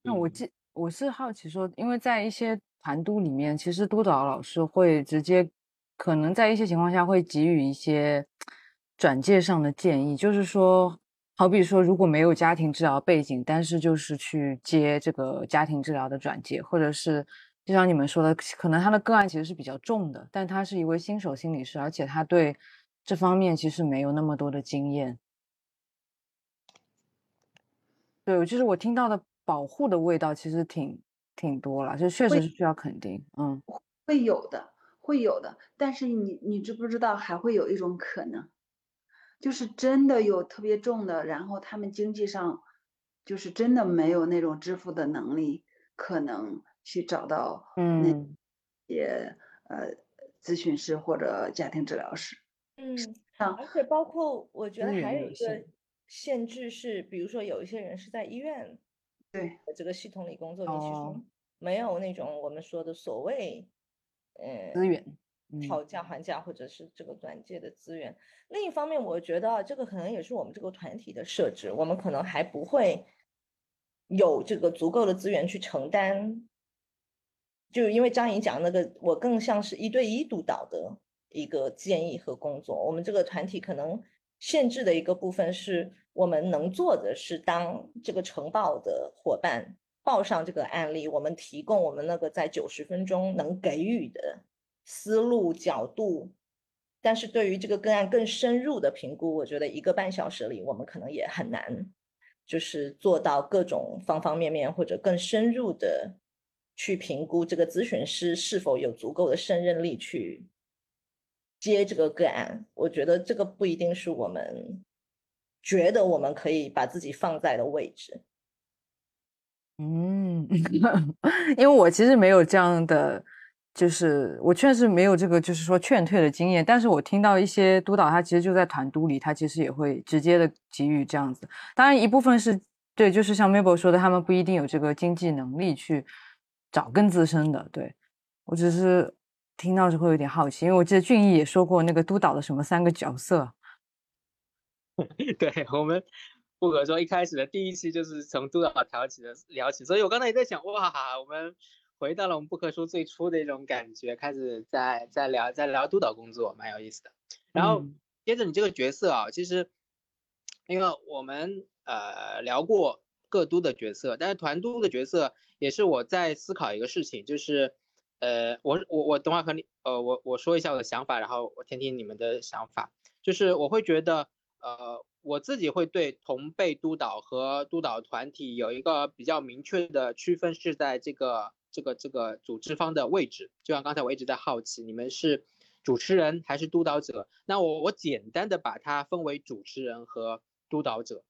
那我记，我是好奇说，因为在一些团督里面，其实督导老师会直接，可能在一些情况下会给予一些转介上的建议，就是说，好比说，如果没有家庭治疗背景，但是就是去接这个家庭治疗的转介，或者是就像你们说的，可能他的个案其实是比较重的，但他是一位新手心理师，而且他对这方面其实没有那么多的经验。对，就是我听到的保护的味道，其实挺挺多了，就确实是需要肯定，嗯，会有的，会有的。但是你你知不知道，还会有一种可能，就是真的有特别重的，然后他们经济上就是真的没有那种支付的能力，可能去找到那些呃咨询师或者家庭治疗师。嗯，而且包括我觉得还有一个。限制是，比如说有一些人是在医院，对这个系统里工作，你其实没有那种我们说的所谓，呃，资源，讨价还价或者是这个转介的资源。另一方面，我觉得这个可能也是我们这个团体的设置，我们可能还不会有这个足够的资源去承担。就因为张颖讲那个，我更像是一对一督导的一个建议和工作，我们这个团体可能。限制的一个部分是我们能做的是，当这个呈报的伙伴报上这个案例，我们提供我们那个在九十分钟能给予的思路角度。但是对于这个个案更深入的评估，我觉得一个半小时里我们可能也很难，就是做到各种方方面面或者更深入的去评估这个咨询师是否有足够的胜任力去。接这个个案，我觉得这个不一定是我们觉得我们可以把自己放在的位置。嗯，因为我其实没有这样的，就是我确实没有这个，就是说劝退的经验。但是我听到一些督导，他其实就在团督里，他其实也会直接的给予这样子。当然，一部分是对，就是像 Mabel 说的，他们不一定有这个经济能力去找更资深的。对我只是。听到就会有点好奇，因为我记得俊逸也说过那个督导的什么三个角色。对我们不可说一开始的第一期就是从督导聊起的聊起，所以我刚才也在想，哇，我们回到了我们不可说最初的一种感觉，开始在在聊在聊督导工作，蛮有意思的。然后接着你这个角色啊，其实那个我们呃聊过各督的角色，但是团督的角色也是我在思考一个事情，就是。呃，我我我等会和你，呃，我我说一下我的想法，然后我听听你们的想法。就是我会觉得，呃，我自己会对同辈督导和督导团体有一个比较明确的区分，是在这个这个这个组织方的位置。就像刚才我一直在好奇，你们是主持人还是督导者？那我我简单的把它分为主持人和督导者。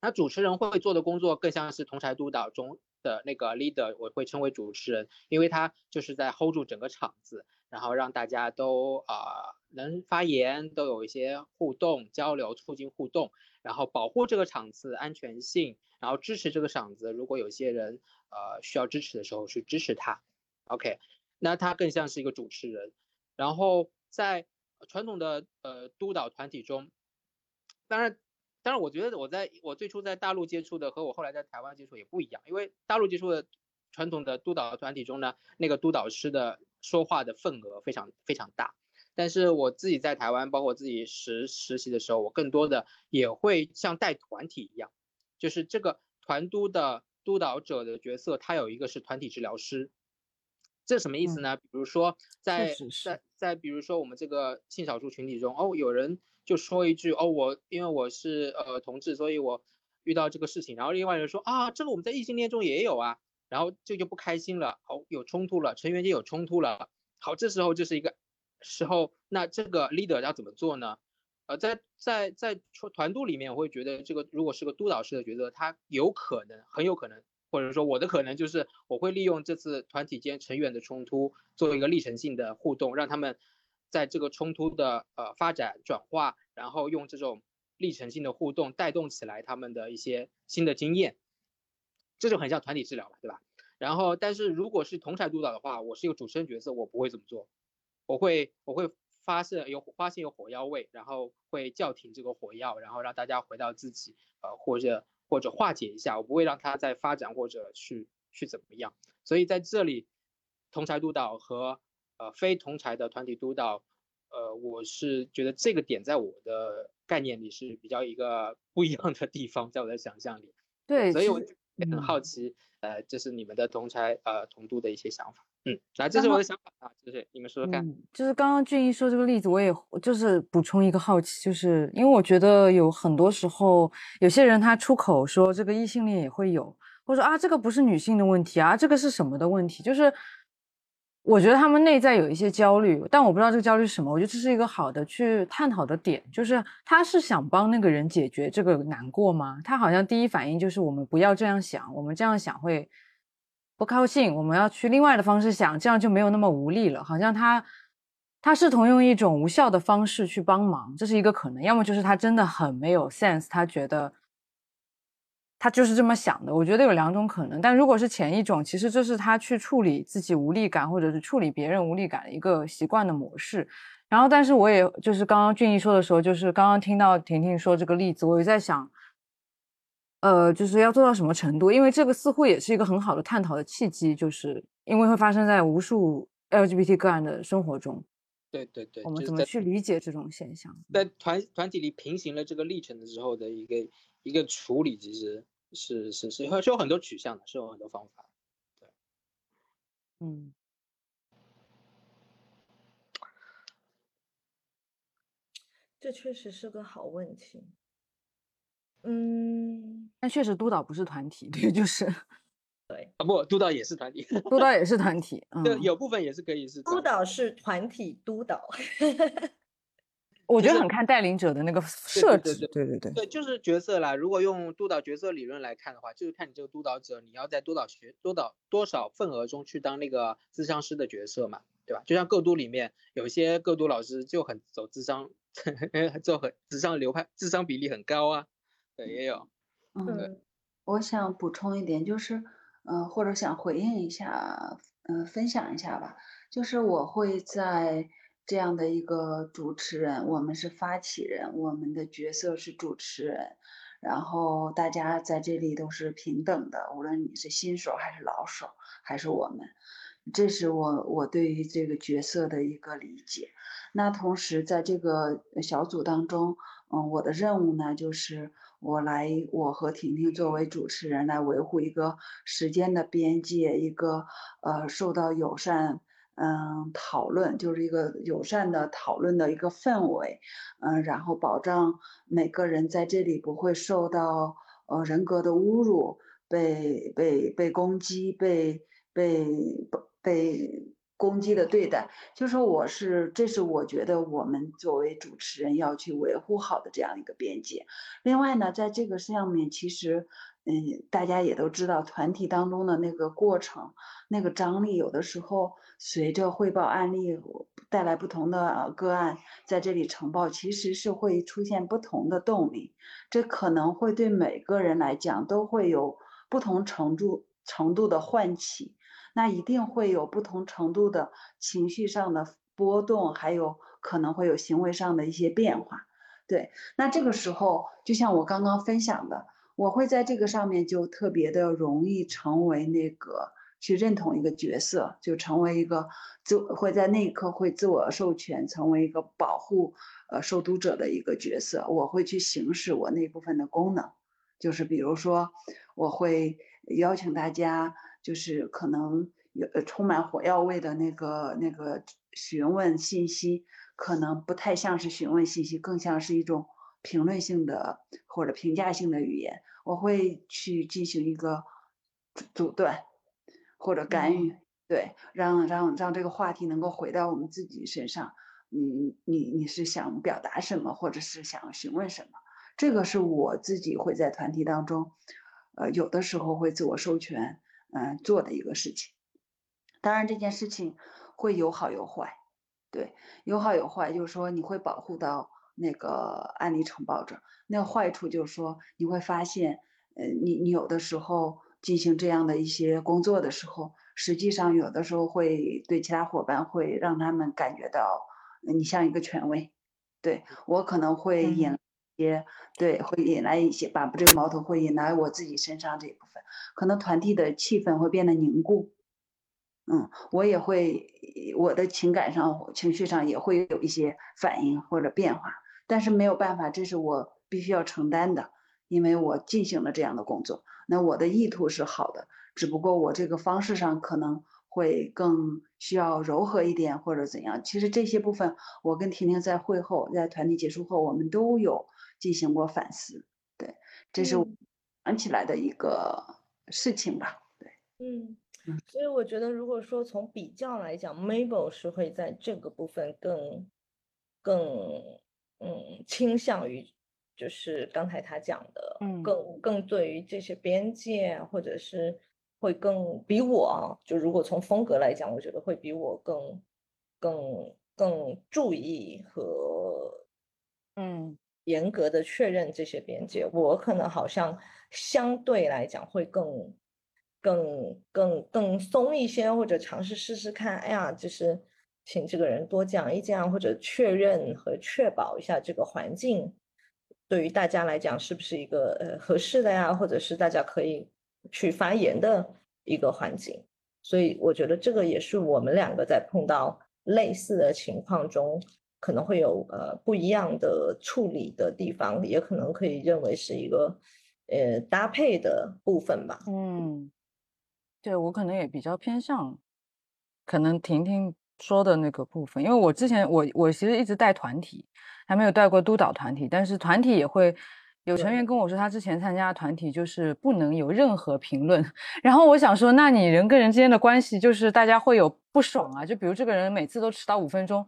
那主持人会做的工作更像是同台督导中。的那个 leader 我会称为主持人，因为他就是在 hold 住整个场子，然后让大家都啊能发言，都有一些互动交流，促进互动，然后保护这个场子安全性，然后支持这个场子。如果有些人呃需要支持的时候去支持他。OK，那他更像是一个主持人。然后在传统的呃督导团体中，当然。当然我觉得我在我最初在大陆接触的和我后来在台湾接触也不一样，因为大陆接触的传统的督导团体中呢，那个督导师的说话的份额非常非常大，但是我自己在台湾，包括我自己实实习的时候，我更多的也会像带团体一样，就是这个团督的督导者的角色，他有一个是团体治疗师。这什么意思呢？比如说在在在，比如说我们这个性少数群体中，哦，有人就说一句，哦，我因为我是呃同志，所以我遇到这个事情，然后另外人说啊，这个我们在异性恋中也有啊，然后这就不开心了，好有冲突了，成员间有冲突了，好，这时候就是一个时候，那这个 leader 要怎么做呢？呃，在在在团队里面，我会觉得这个如果是个督导式的角色，他有可能很有可能。或者说我的可能就是我会利用这次团体间成员的冲突做一个历程性的互动，让他们在这个冲突的呃发展转化，然后用这种历程性的互动带动起来他们的一些新的经验，这就很像团体治疗了，对吧？然后但是如果是同台督导的话，我是一个主持人角色，我不会这么做，我会我会发射有发现有火药味，然后会叫停这个火药，然后让大家回到自己呃或者。或者化解一下，我不会让它再发展或者去去怎么样。所以在这里，同台督导和呃非同台的团体督导，呃，我是觉得这个点在我的概念里是比较一个不一样的地方，在我的想象里。对，所以我也很好奇，呃，这是你们的同台呃同督的一些想法。嗯，来，这是我的想法啊，就是你们说说看。就是刚刚俊一说这个例子，我也就是补充一个好奇，就是因为我觉得有很多时候，有些人他出口说这个异性恋也会有，或者说啊这个不是女性的问题啊，这个是什么的问题？就是我觉得他们内在有一些焦虑，但我不知道这个焦虑是什么。我觉得这是一个好的去探讨的点，就是他是想帮那个人解决这个难过吗？他好像第一反应就是我们不要这样想，我们这样想会。不高兴，我们要去另外的方式想，这样就没有那么无力了。好像他，他试图用一种无效的方式去帮忙，这是一个可能。要么就是他真的很没有 sense，他觉得他就是这么想的。我觉得有两种可能。但如果是前一种，其实这是他去处理自己无力感，或者是处理别人无力感的一个习惯的模式。然后，但是我也就是刚刚俊逸说的时候，就是刚刚听到婷婷说这个例子，我也在想。呃，就是要做到什么程度？因为这个似乎也是一个很好的探讨的契机，就是因为会发生在无数 LGBT 个案的生活中。对对对，我们怎么去理解这种现象？在团团体里平行了这个历程的时候的一个一个处理，其实是是是是有很多取向的，是有很多方法。对，嗯，这确实是个好问题。嗯，但确实督导不是团体，对，就是，对啊，不，督导也是团体，督导 也是团体，对，有部分也是可以是督导是团体督导，我觉得很看带领者的那个设置，对对对，对，就是角色啦。如果用督导角色理论来看的话，就是看你这个督导者，你要在督导学督导多少份额中去当那个咨商师的角色嘛，对吧？就像各督里面有些各督老师就很走智商，就很智商流派，智商比例很高啊。对，也有。嗯，我想补充一点，就是，嗯，或者想回应一下，嗯，分享一下吧。就是我会在这样的一个主持人，我们是发起人，我们的角色是主持人，然后大家在这里都是平等的，无论你是新手还是老手，还是我们，这是我我对于这个角色的一个理解。那同时在这个小组当中，嗯，我的任务呢就是。我来，我和婷婷作为主持人来维护一个时间的边界，一个呃受到友善嗯讨论，就是一个友善的讨论的一个氛围，嗯，然后保障每个人在这里不会受到呃人格的侮辱，被被被攻击，被被被。攻击的对待，就说我是，这是我觉得我们作为主持人要去维护好的这样一个边界。另外呢，在这个上面，其实，嗯，大家也都知道，团体当中的那个过程，那个张力，有的时候随着汇报案例带来不同的个案在这里呈报，其实是会出现不同的动力。这可能会对每个人来讲都会有不同程度程度的唤起。那一定会有不同程度的情绪上的波动，还有可能会有行为上的一些变化。对，那这个时候就像我刚刚分享的，我会在这个上面就特别的容易成为那个去认同一个角色，就成为一个自会在那一刻会自我授权，成为一个保护呃受读者的一个角色。我会去行使我那部分的功能，就是比如说，我会邀请大家，就是可能有充满火药味的那个那个询问信息，可能不太像是询问信息，更像是一种评论性的或者评价性的语言。我会去进行一个阻断。或者干预，对，让让让这个话题能够回到我们自己身上。你你你是想表达什么，或者是想询问什么？这个是我自己会在团体当中，呃，有的时候会自我授权，嗯，做的一个事情。当然，这件事情会有好有坏，对，有好有坏，就是说你会保护到那个案例承包者。那个坏处就是说你会发现，呃，你你有的时候。进行这样的一些工作的时候，实际上有的时候会对其他伙伴会让他们感觉到你像一个权威，对我可能会引些，对，会引来一些，把这个矛头会引来我自己身上这一部分，可能团体的气氛会变得凝固，嗯，我也会我的情感上、情绪上也会有一些反应或者变化，但是没有办法，这是我必须要承担的，因为我进行了这样的工作。那我的意图是好的，只不过我这个方式上可能会更需要柔和一点，或者怎样。其实这些部分，我跟婷婷在会后，在团体结束后，我们都有进行过反思。对，这是我想起来的一个事情吧。对，嗯，所以我觉得，如果说从比较来讲，Mabel 是会在这个部分更更嗯倾向于。就是刚才他讲的，嗯更更对于这些边界，或者是会更比我，就如果从风格来讲，我觉得会比我更更更注意和嗯严格的确认这些边界。我可能好像相对来讲会更更更更松一些，或者尝试试试看。哎呀，就是请这个人多讲一讲，或者确认和确保一下这个环境。对于大家来讲，是不是一个呃合适的呀？或者是大家可以去发言的一个环境？所以我觉得这个也是我们两个在碰到类似的情况中，可能会有呃不一样的处理的地方，也可能可以认为是一个呃搭配的部分吧。嗯，对我可能也比较偏向，可能婷婷说的那个部分，因为我之前我我其实一直带团体。还没有带过督导团体，但是团体也会有成员跟我说，他之前参加的团体就是不能有任何评论。然后我想说，那你人跟人之间的关系就是大家会有不爽啊，就比如这个人每次都迟到五分钟，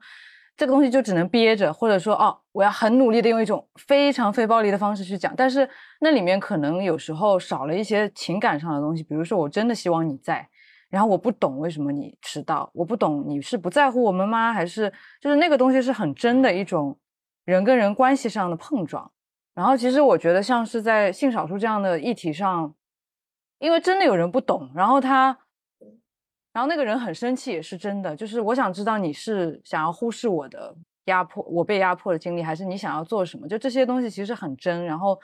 这个东西就只能憋着，或者说哦，我要很努力的用一种非常非暴力的方式去讲，但是那里面可能有时候少了一些情感上的东西，比如说我真的希望你在，然后我不懂为什么你迟到，我不懂你是不在乎我们吗？还是就是那个东西是很真的一种。人跟人关系上的碰撞，然后其实我觉得像是在性少数这样的议题上，因为真的有人不懂，然后他，然后那个人很生气也是真的，就是我想知道你是想要忽视我的压迫，我被压迫的经历，还是你想要做什么？就这些东西其实很真，然后，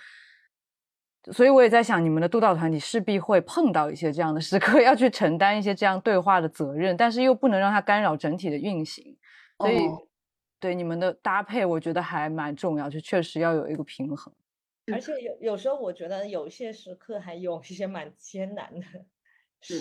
所以我也在想，你们的督导团体势必会碰到一些这样的时刻，要去承担一些这样对话的责任，但是又不能让它干扰整体的运行，所以。对你们的搭配，我觉得还蛮重要，就确实要有一个平衡。而且有有时候，我觉得有些时刻还有一些蛮艰难的，是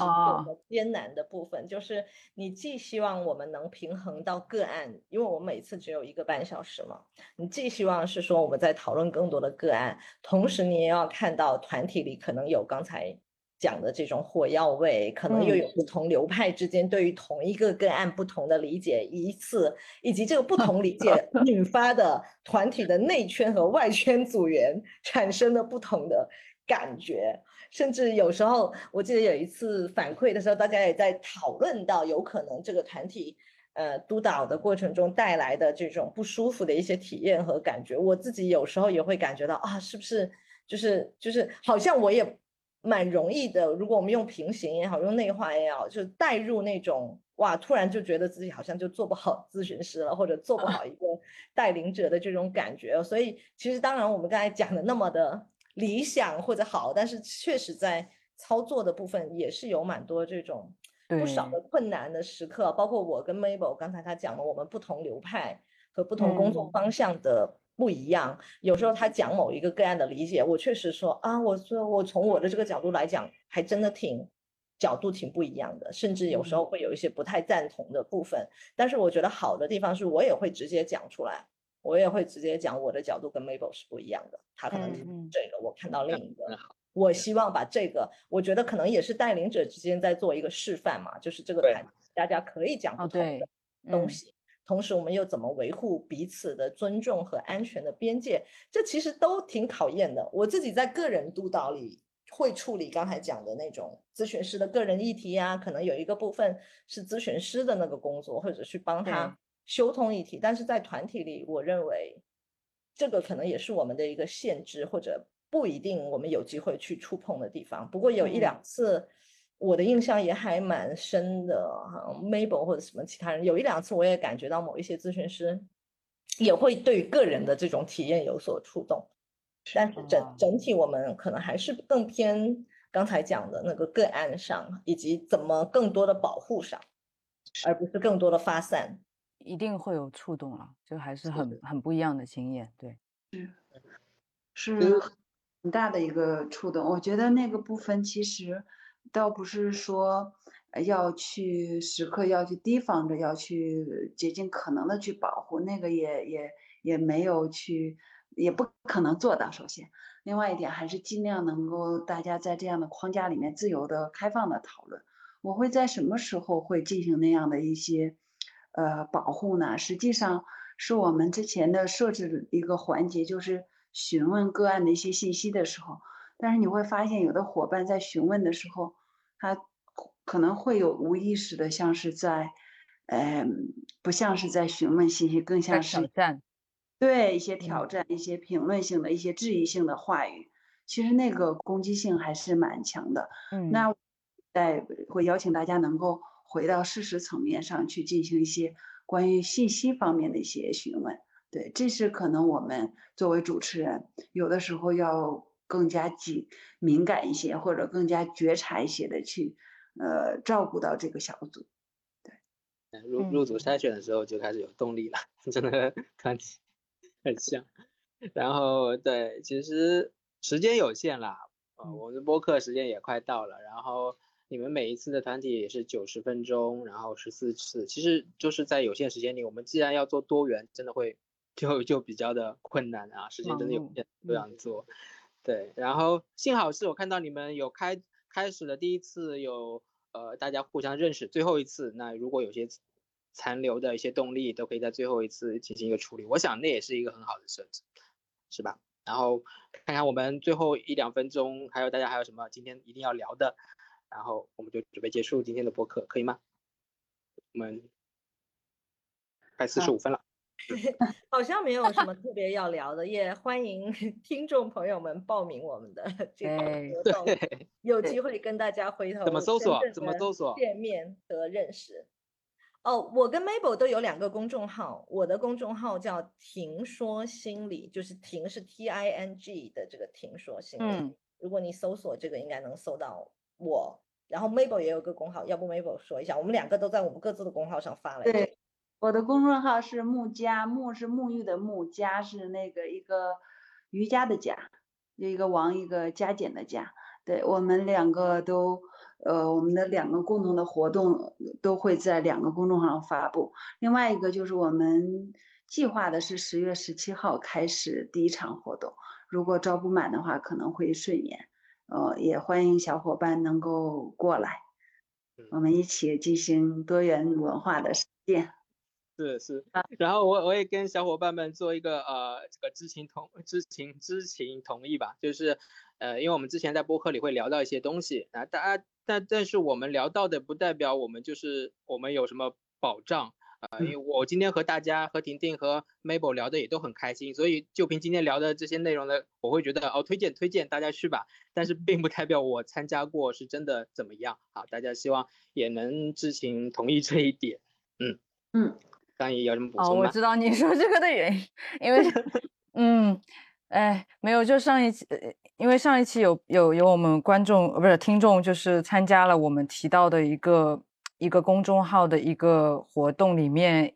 艰难的部分，就是你既希望我们能平衡到个案，因为我们每次只有一个半小时嘛，你既希望是说我们在讨论更多的个案，同时你也要看到团体里可能有刚才。讲的这种火药味，可能又有不同流派之间对于同一个个案不同的理解，一次以及这个不同理解 引发的团体的内圈和外圈组员产生的不同的感觉，甚至有时候我记得有一次反馈的时候，大家也在讨论到有可能这个团体呃督导的过程中带来的这种不舒服的一些体验和感觉，我自己有时候也会感觉到啊，是不是就是就是好像我也。蛮容易的，如果我们用平行也好，用内化也好，就带入那种哇，突然就觉得自己好像就做不好咨询师了，或者做不好一个带领者的这种感觉。所以其实当然我们刚才讲的那么的理想或者好，但是确实在操作的部分也是有蛮多这种不少的困难的时刻，包括我跟 Mabel 刚才他讲了，我们不同流派和不同工作嗯。方向的不一样，有时候他讲某一个个案的理解，我确实说啊，我说我从我的这个角度来讲，还真的挺角度挺不一样的，甚至有时候会有一些不太赞同的部分。但是我觉得好的地方是我也会直接讲出来，我也会直接讲我的角度跟 Mabel 是不一样的，他可能这个，我看到另一个。我希望把这个，我觉得可能也是带领者之间在做一个示范嘛，就是这个对团大家可以讲不哦同的东西，同时我们又怎么维护彼此的尊重和安全的边界，这其实都挺考验的。我自己在个人督导里会处理刚才讲的那种咨询师的个人议题呀、可能有一个部分是咨询师的那个工作，或者去帮他修通一体，但是在团体里，我认为这个可能也是我们的一个限制，或者不一定我们有机会去触碰的地方。不过有一嗯两次，我的印象也还蛮深的，好像 Mabel 或者什么其他人，有一两次我也感觉到某一些咨询师也会对个人的这种体验有所触动，但是整哦整体我们可能还是更偏刚才讲的那个个案上，以及怎么更多的保护上，而不是更多的发散。一定会有触动了，就还是是很很不一样的经验。对，是是很大的一个触动。我觉得那个部分其实倒不是说呃要去时刻要去提防着，要去竭尽可能的去保护，那个也也也没有去，也不可能做到。首先，另外一点还是尽量能够大家在这样的框架里面自由的、开放的讨论。我会在什么时候会进行那样的一些呃保护呢？实际上是我们之前的设置的一个环节，就是询问个案的一些信息的时候，但是你会发现有的伙伴在询问的时候，他可能会有无意识的像是在，嗯、不像是在询问信息，更像是挑战。对一些挑嗯战、一些评论性的一些质疑性的话语，其实那个攻击性还是蛮强的。嗯，那在会邀请大家能够回到事实层面上去进行一些关于信息方面的一些询问。对，这是可能我们作为主持人，有的时候要更加紧敏感一些，或者更加觉察一些的去，呃，照顾到这个小组。对入入组筛选的时候就开始有动力了，真的团体很像。然后对，其实时间有限啦，呃，嗯我们的播客时间也快到了，然后你们每一次的团体也是九十分钟，然后十四次，其实就是在有限时间里，我们既然要做多元，真的会就就比较的困难啊，时间真的有限，不想做。对，然后幸好是我看到你们有开开始的第一次有呃大家互相认识，最后一次那如果有些残留的一些动力都可以在最后一次进行一个处理，我想那也是一个很好的设置，是吧？然后看看我们最后一两分钟，还有大家还有什么今天一定要聊的，然后我们就准备结束今天的播客，可以吗？我们快四十五分了。好像没有什么特别要聊的，也欢迎听众朋友们报名我们的 这个哎活动，对，有机会跟大家回头怎么搜索怎么搜索见面和认识。哦，我跟 Mabel 都有两个公众号，我的公众号叫“听说心理”，就是“听”是 T I N G 的这个“听说心理”。嗯，如果你搜索这个，应该能搜到我。然后 Mabel 也有个公号，要不 Mabel 说一下，我们两个都在我们各自的公号上发了。对，我的公众号是木家，木是沐浴的木，家是那个一个瑜伽的家，一个王一个加减的加。对我们两个都，呃，我们的两个共同的活动都会在两个公众号上发布。另外一个就是我们计划的是十月十七号开始第一场活动，如果招不满的话，可能会顺延。呃，也欢迎小伙伴能够过来，我们一起进行多元文化的实践。是是啊，然后我我也跟小伙伴们做一个呃这个知情同知情知情同意吧，就是呃因为我们之前在播客里会聊到一些东西啊，大家但但是我们聊到的不代表我们就是我们有什么保障啊、呃，因为我今天和大家和婷婷和 Mabel 聊的也都很开心，所以就凭今天聊的这些内容呢，我会觉得哦推荐推荐大家去吧，但是并不代表我参加过是真的怎么样啊，大家希望也能知情同意这一点，嗯嗯。张怡有什么补充哦，我？知道你说这个的原因，因为，嗯，哎，没有，就上一期，呃因为上一期有有有我们观众呃不是听众，就是参加了我们提到的一个一个公众号的一个活动里面，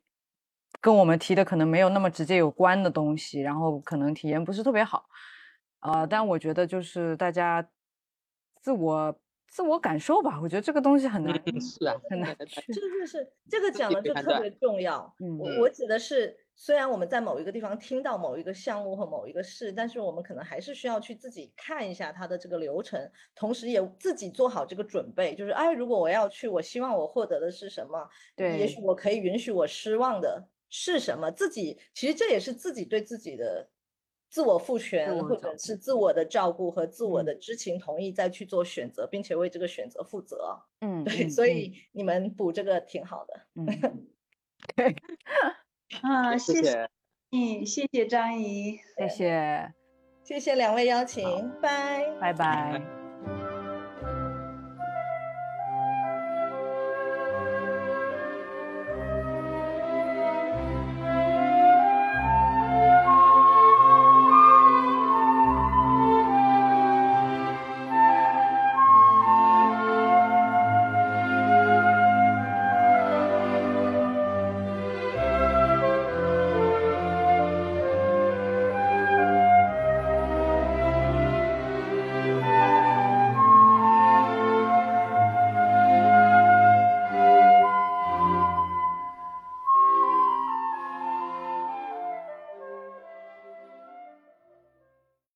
跟我们提的可能没有那么直接有关的东西，然后可能体验不是特别好，呃，但我觉得就是大家自我自我感受吧，我觉得这个东西很难嗯，是啊，很难对对去，是是是，这个讲的就特别重要。嗯我我指的是，虽然我们在某一个地方听到某一个项目和某一个事，但是我们可能还是需要去自己看一下它的这个流程，同时也自己做好这个准备。就是，哎，如果我要去，我希望我获得的是什么？对也许我可以允许我失望的是什么？自己其实这也是自己对自己的自我赋权，或者是自我的照顾和自我嗯的知情同意，再去做选择，并且为这个选择负责。嗯，对，嗯所以你们补这个挺好的。嗯嗯，对，啊，谢谢嗯谢。你，谢谢张怡。谢谢，谢谢两位邀请，拜。拜拜。